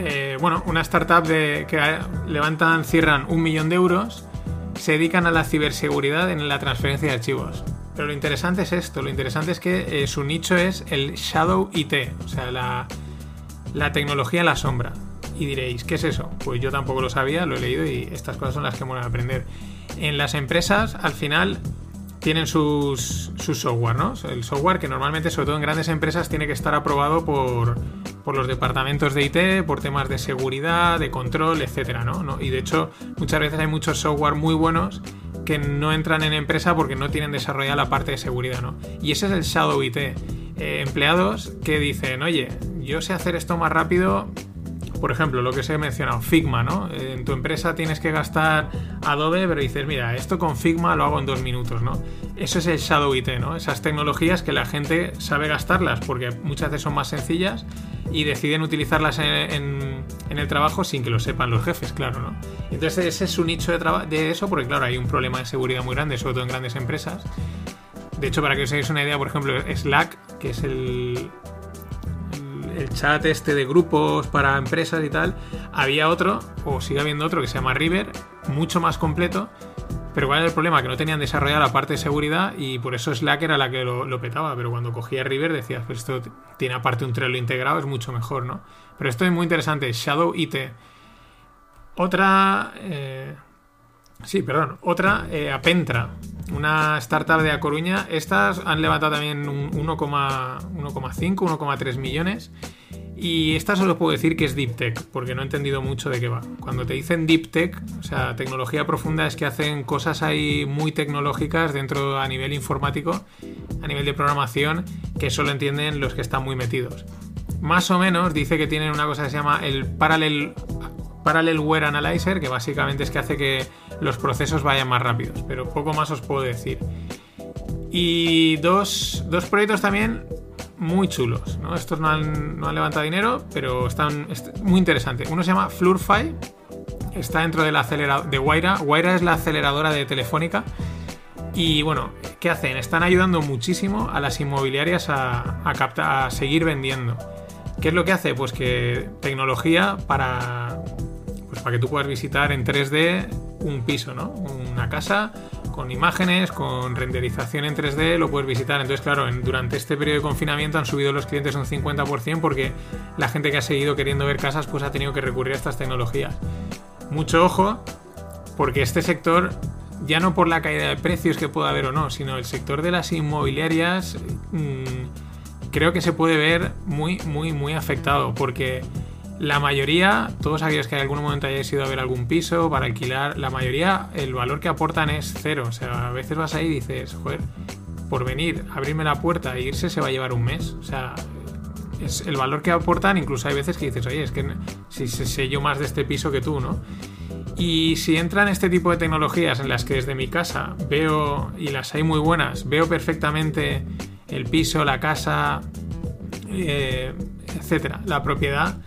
eh, bueno, una startup de, que levantan, cierran un millón de euros, se dedican a la ciberseguridad en la transferencia de archivos. Pero lo interesante es esto, lo interesante es que eh, su nicho es el Shadow IT, o sea, la, la tecnología en la sombra. Y diréis, ¿qué es eso? Pues yo tampoco lo sabía, lo he leído y estas cosas son las que a aprender. En las empresas, al final, tienen sus, software, ¿no? El software que normalmente, sobre todo en grandes empresas, tiene que estar aprobado por, los departamentos de IT, por temas de seguridad, de control, etcétera, ¿no? Y de hecho, muchas veces hay muchos software muy buenos que no entran en empresa porque no tienen desarrollada la parte de seguridad, ¿no? Y ese es el Shadow IT. Eh, empleados que dicen, oye, yo sé hacer esto más rápido, por ejemplo, lo que os he mencionado, Figma, ¿no? En tu empresa tienes que gastar Adobe, pero dices, mira, esto con Figma lo hago en dos minutos, ¿no? Eso es el Shadow IT, ¿no? Esas tecnologías que la gente sabe gastarlas porque muchas veces son más sencillas y deciden utilizarlas en, el trabajo sin que lo sepan los jefes, claro, ¿no? Entonces ese es su nicho de, de eso porque, claro, hay un problema de seguridad muy grande, sobre todo en grandes empresas. De hecho, para que os hagáis una idea, por ejemplo, Slack, que es el, el chat este de grupos para empresas y tal, había otro, o sigue habiendo otro, que se llama River, mucho más completo, pero ¿cuál era el problema? Que no tenían desarrollada la parte de seguridad y por eso Slack era la que lo, petaba, pero cuando cogía River decías, pues esto tiene aparte un Trello integrado, es mucho mejor, ¿no? Pero esto es muy interesante, Shadow IT. Otra... Eh, sí, perdón. Otra, eh, Apentra, una startup de A Coruña. Estas han levantado también un 1,5, 1,3 millones. Y esta solo puedo decir que es Deep Tech, porque no he entendido mucho de qué va. Cuando te dicen Deep Tech, o sea, tecnología profunda, es que hacen cosas ahí muy tecnológicas dentro a nivel informático, a nivel de programación, que solo entienden los que están muy metidos. Más o menos dice que tienen una cosa que se llama el Parallel, Parallelware Analyzer, que básicamente es que hace que los procesos vayan más rápidos, pero poco más os puedo decir. Y dos, proyectos también muy chulos, ¿no? Estos no han, levantado dinero, pero están muy interesantes. Uno se llama Flurfy, está dentro de la aceleradora de Waira. Waira es la aceleradora de Telefónica. Y bueno, ¿qué hacen? Están ayudando muchísimo a las inmobiliarias a, a, a seguir vendiendo. ¿Qué es lo que hace? Pues que tecnología para, pues para que tú puedas visitar en 3D un piso, ¿no? Una casa con imágenes, con renderización en 3D, lo puedes visitar. Entonces, claro, durante este periodo de confinamiento han subido los clientes un 50% porque la gente que ha seguido queriendo ver casas pues ha tenido que recurrir a estas tecnologías. Mucho ojo, porque este sector, ya no por la caída de precios que pueda haber o no, sino el sector de las inmobiliarias, mm, creo que se puede ver muy, muy, muy afectado porque la mayoría, todos aquellos que en algún momento hayáis ido a ver algún piso para alquilar, la mayoría el valor que aportan es cero. O sea, a veces vas ahí y dices, joder, por venir, abrirme la puerta e irse se va a llevar un mes. O sea, es el valor que aportan, incluso hay veces que dices, oye, es que si sé yo más de este piso que tú, ¿no? Y si entran este tipo de tecnologías en las que desde mi casa veo, y las hay muy buenas, veo perfectamente el piso, la casa, eh, etcétera, la propiedad,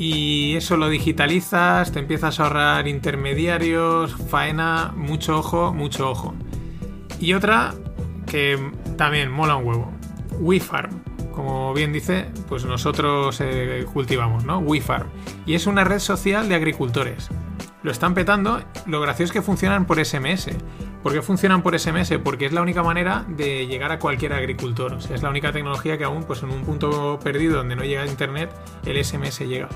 y eso lo digitalizas, te empiezas a ahorrar intermediarios, faena, mucho ojo, mucho ojo. Y otra que también mola un huevo, WeFarm. Como bien dice, pues nosotros eh, cultivamos, ¿no? WeFarm. Y es una red social de agricultores. Lo están petando, lo gracioso es que funcionan por SMS. ¿Por qué funcionan por SMS? Porque es la única manera de llegar a cualquier agricultor. O sea, es la única tecnología que aún, pues en un punto perdido donde no llega internet, el SMS llega.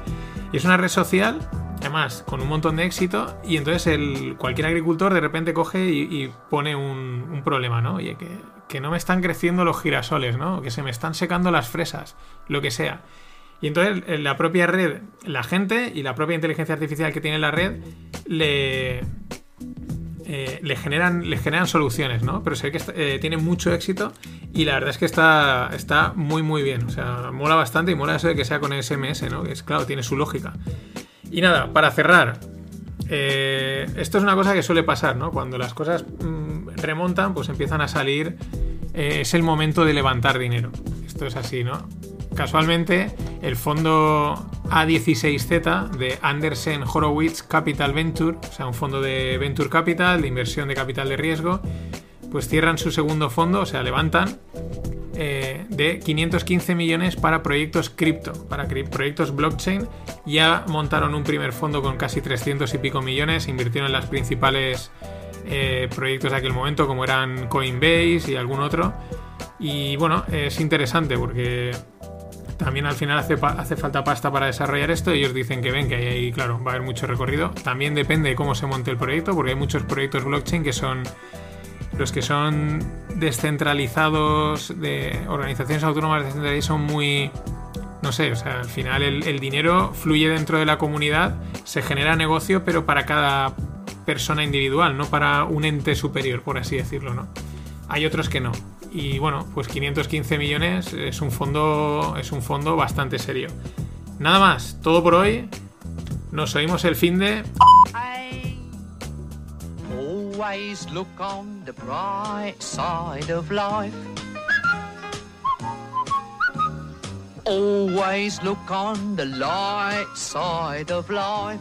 Y es una red social, además, con un montón de éxito, y entonces el, cualquier agricultor de repente coge y, pone un, problema, ¿no? Oye, que, no me están creciendo los girasoles, ¿no? Que se me están secando las fresas, lo que sea. Y entonces la propia red, la gente y la propia inteligencia artificial que tiene la red le, eh, le, generan, le generan soluciones, ¿no? Pero sé que eh, tiene mucho éxito y la verdad es que está, está muy, muy bien. O sea, mola bastante y mola eso de que sea con SMS, ¿no? Que es claro, tiene su lógica. Y nada, para cerrar, eh, esto es una cosa que suele pasar, ¿no? Cuando las cosas mm, remontan, pues empiezan a salir. es el momento de levantar dinero. Esto es así, ¿no? Casualmente, el fondo A16Z de Andersen Horowitz Capital Venture, o sea, un fondo de Venture Capital, de inversión de capital de riesgo, pues cierran su segundo fondo, o sea, levantan eh, de 515 millones para proyectos cripto, para proyectos blockchain. Ya montaron un primer fondo con casi 300 y pico millones, invirtieron en los principales eh, proyectos de aquel momento, como eran Coinbase y algún otro. Y bueno, es interesante porque también al final hace, falta pasta para desarrollar esto. Ellos dicen que ven que ahí, claro, va a haber mucho recorrido. También depende de cómo se monte el proyecto, porque hay muchos proyectos blockchain que son los que son descentralizados, de organizaciones autónomas descentralizadas, son muy. No sé, o sea, al final el dinero fluye dentro de la comunidad, se genera negocio, pero para cada persona individual, no para un ente superior, por así decirlo, ¿no? Hay otros que no. Y bueno, pues 515 millones es un fondo, es un fondo bastante serio. Nada más, todo por hoy. Nos oímos el fin de. Always look on the bright side of life. Always look on the light side of life.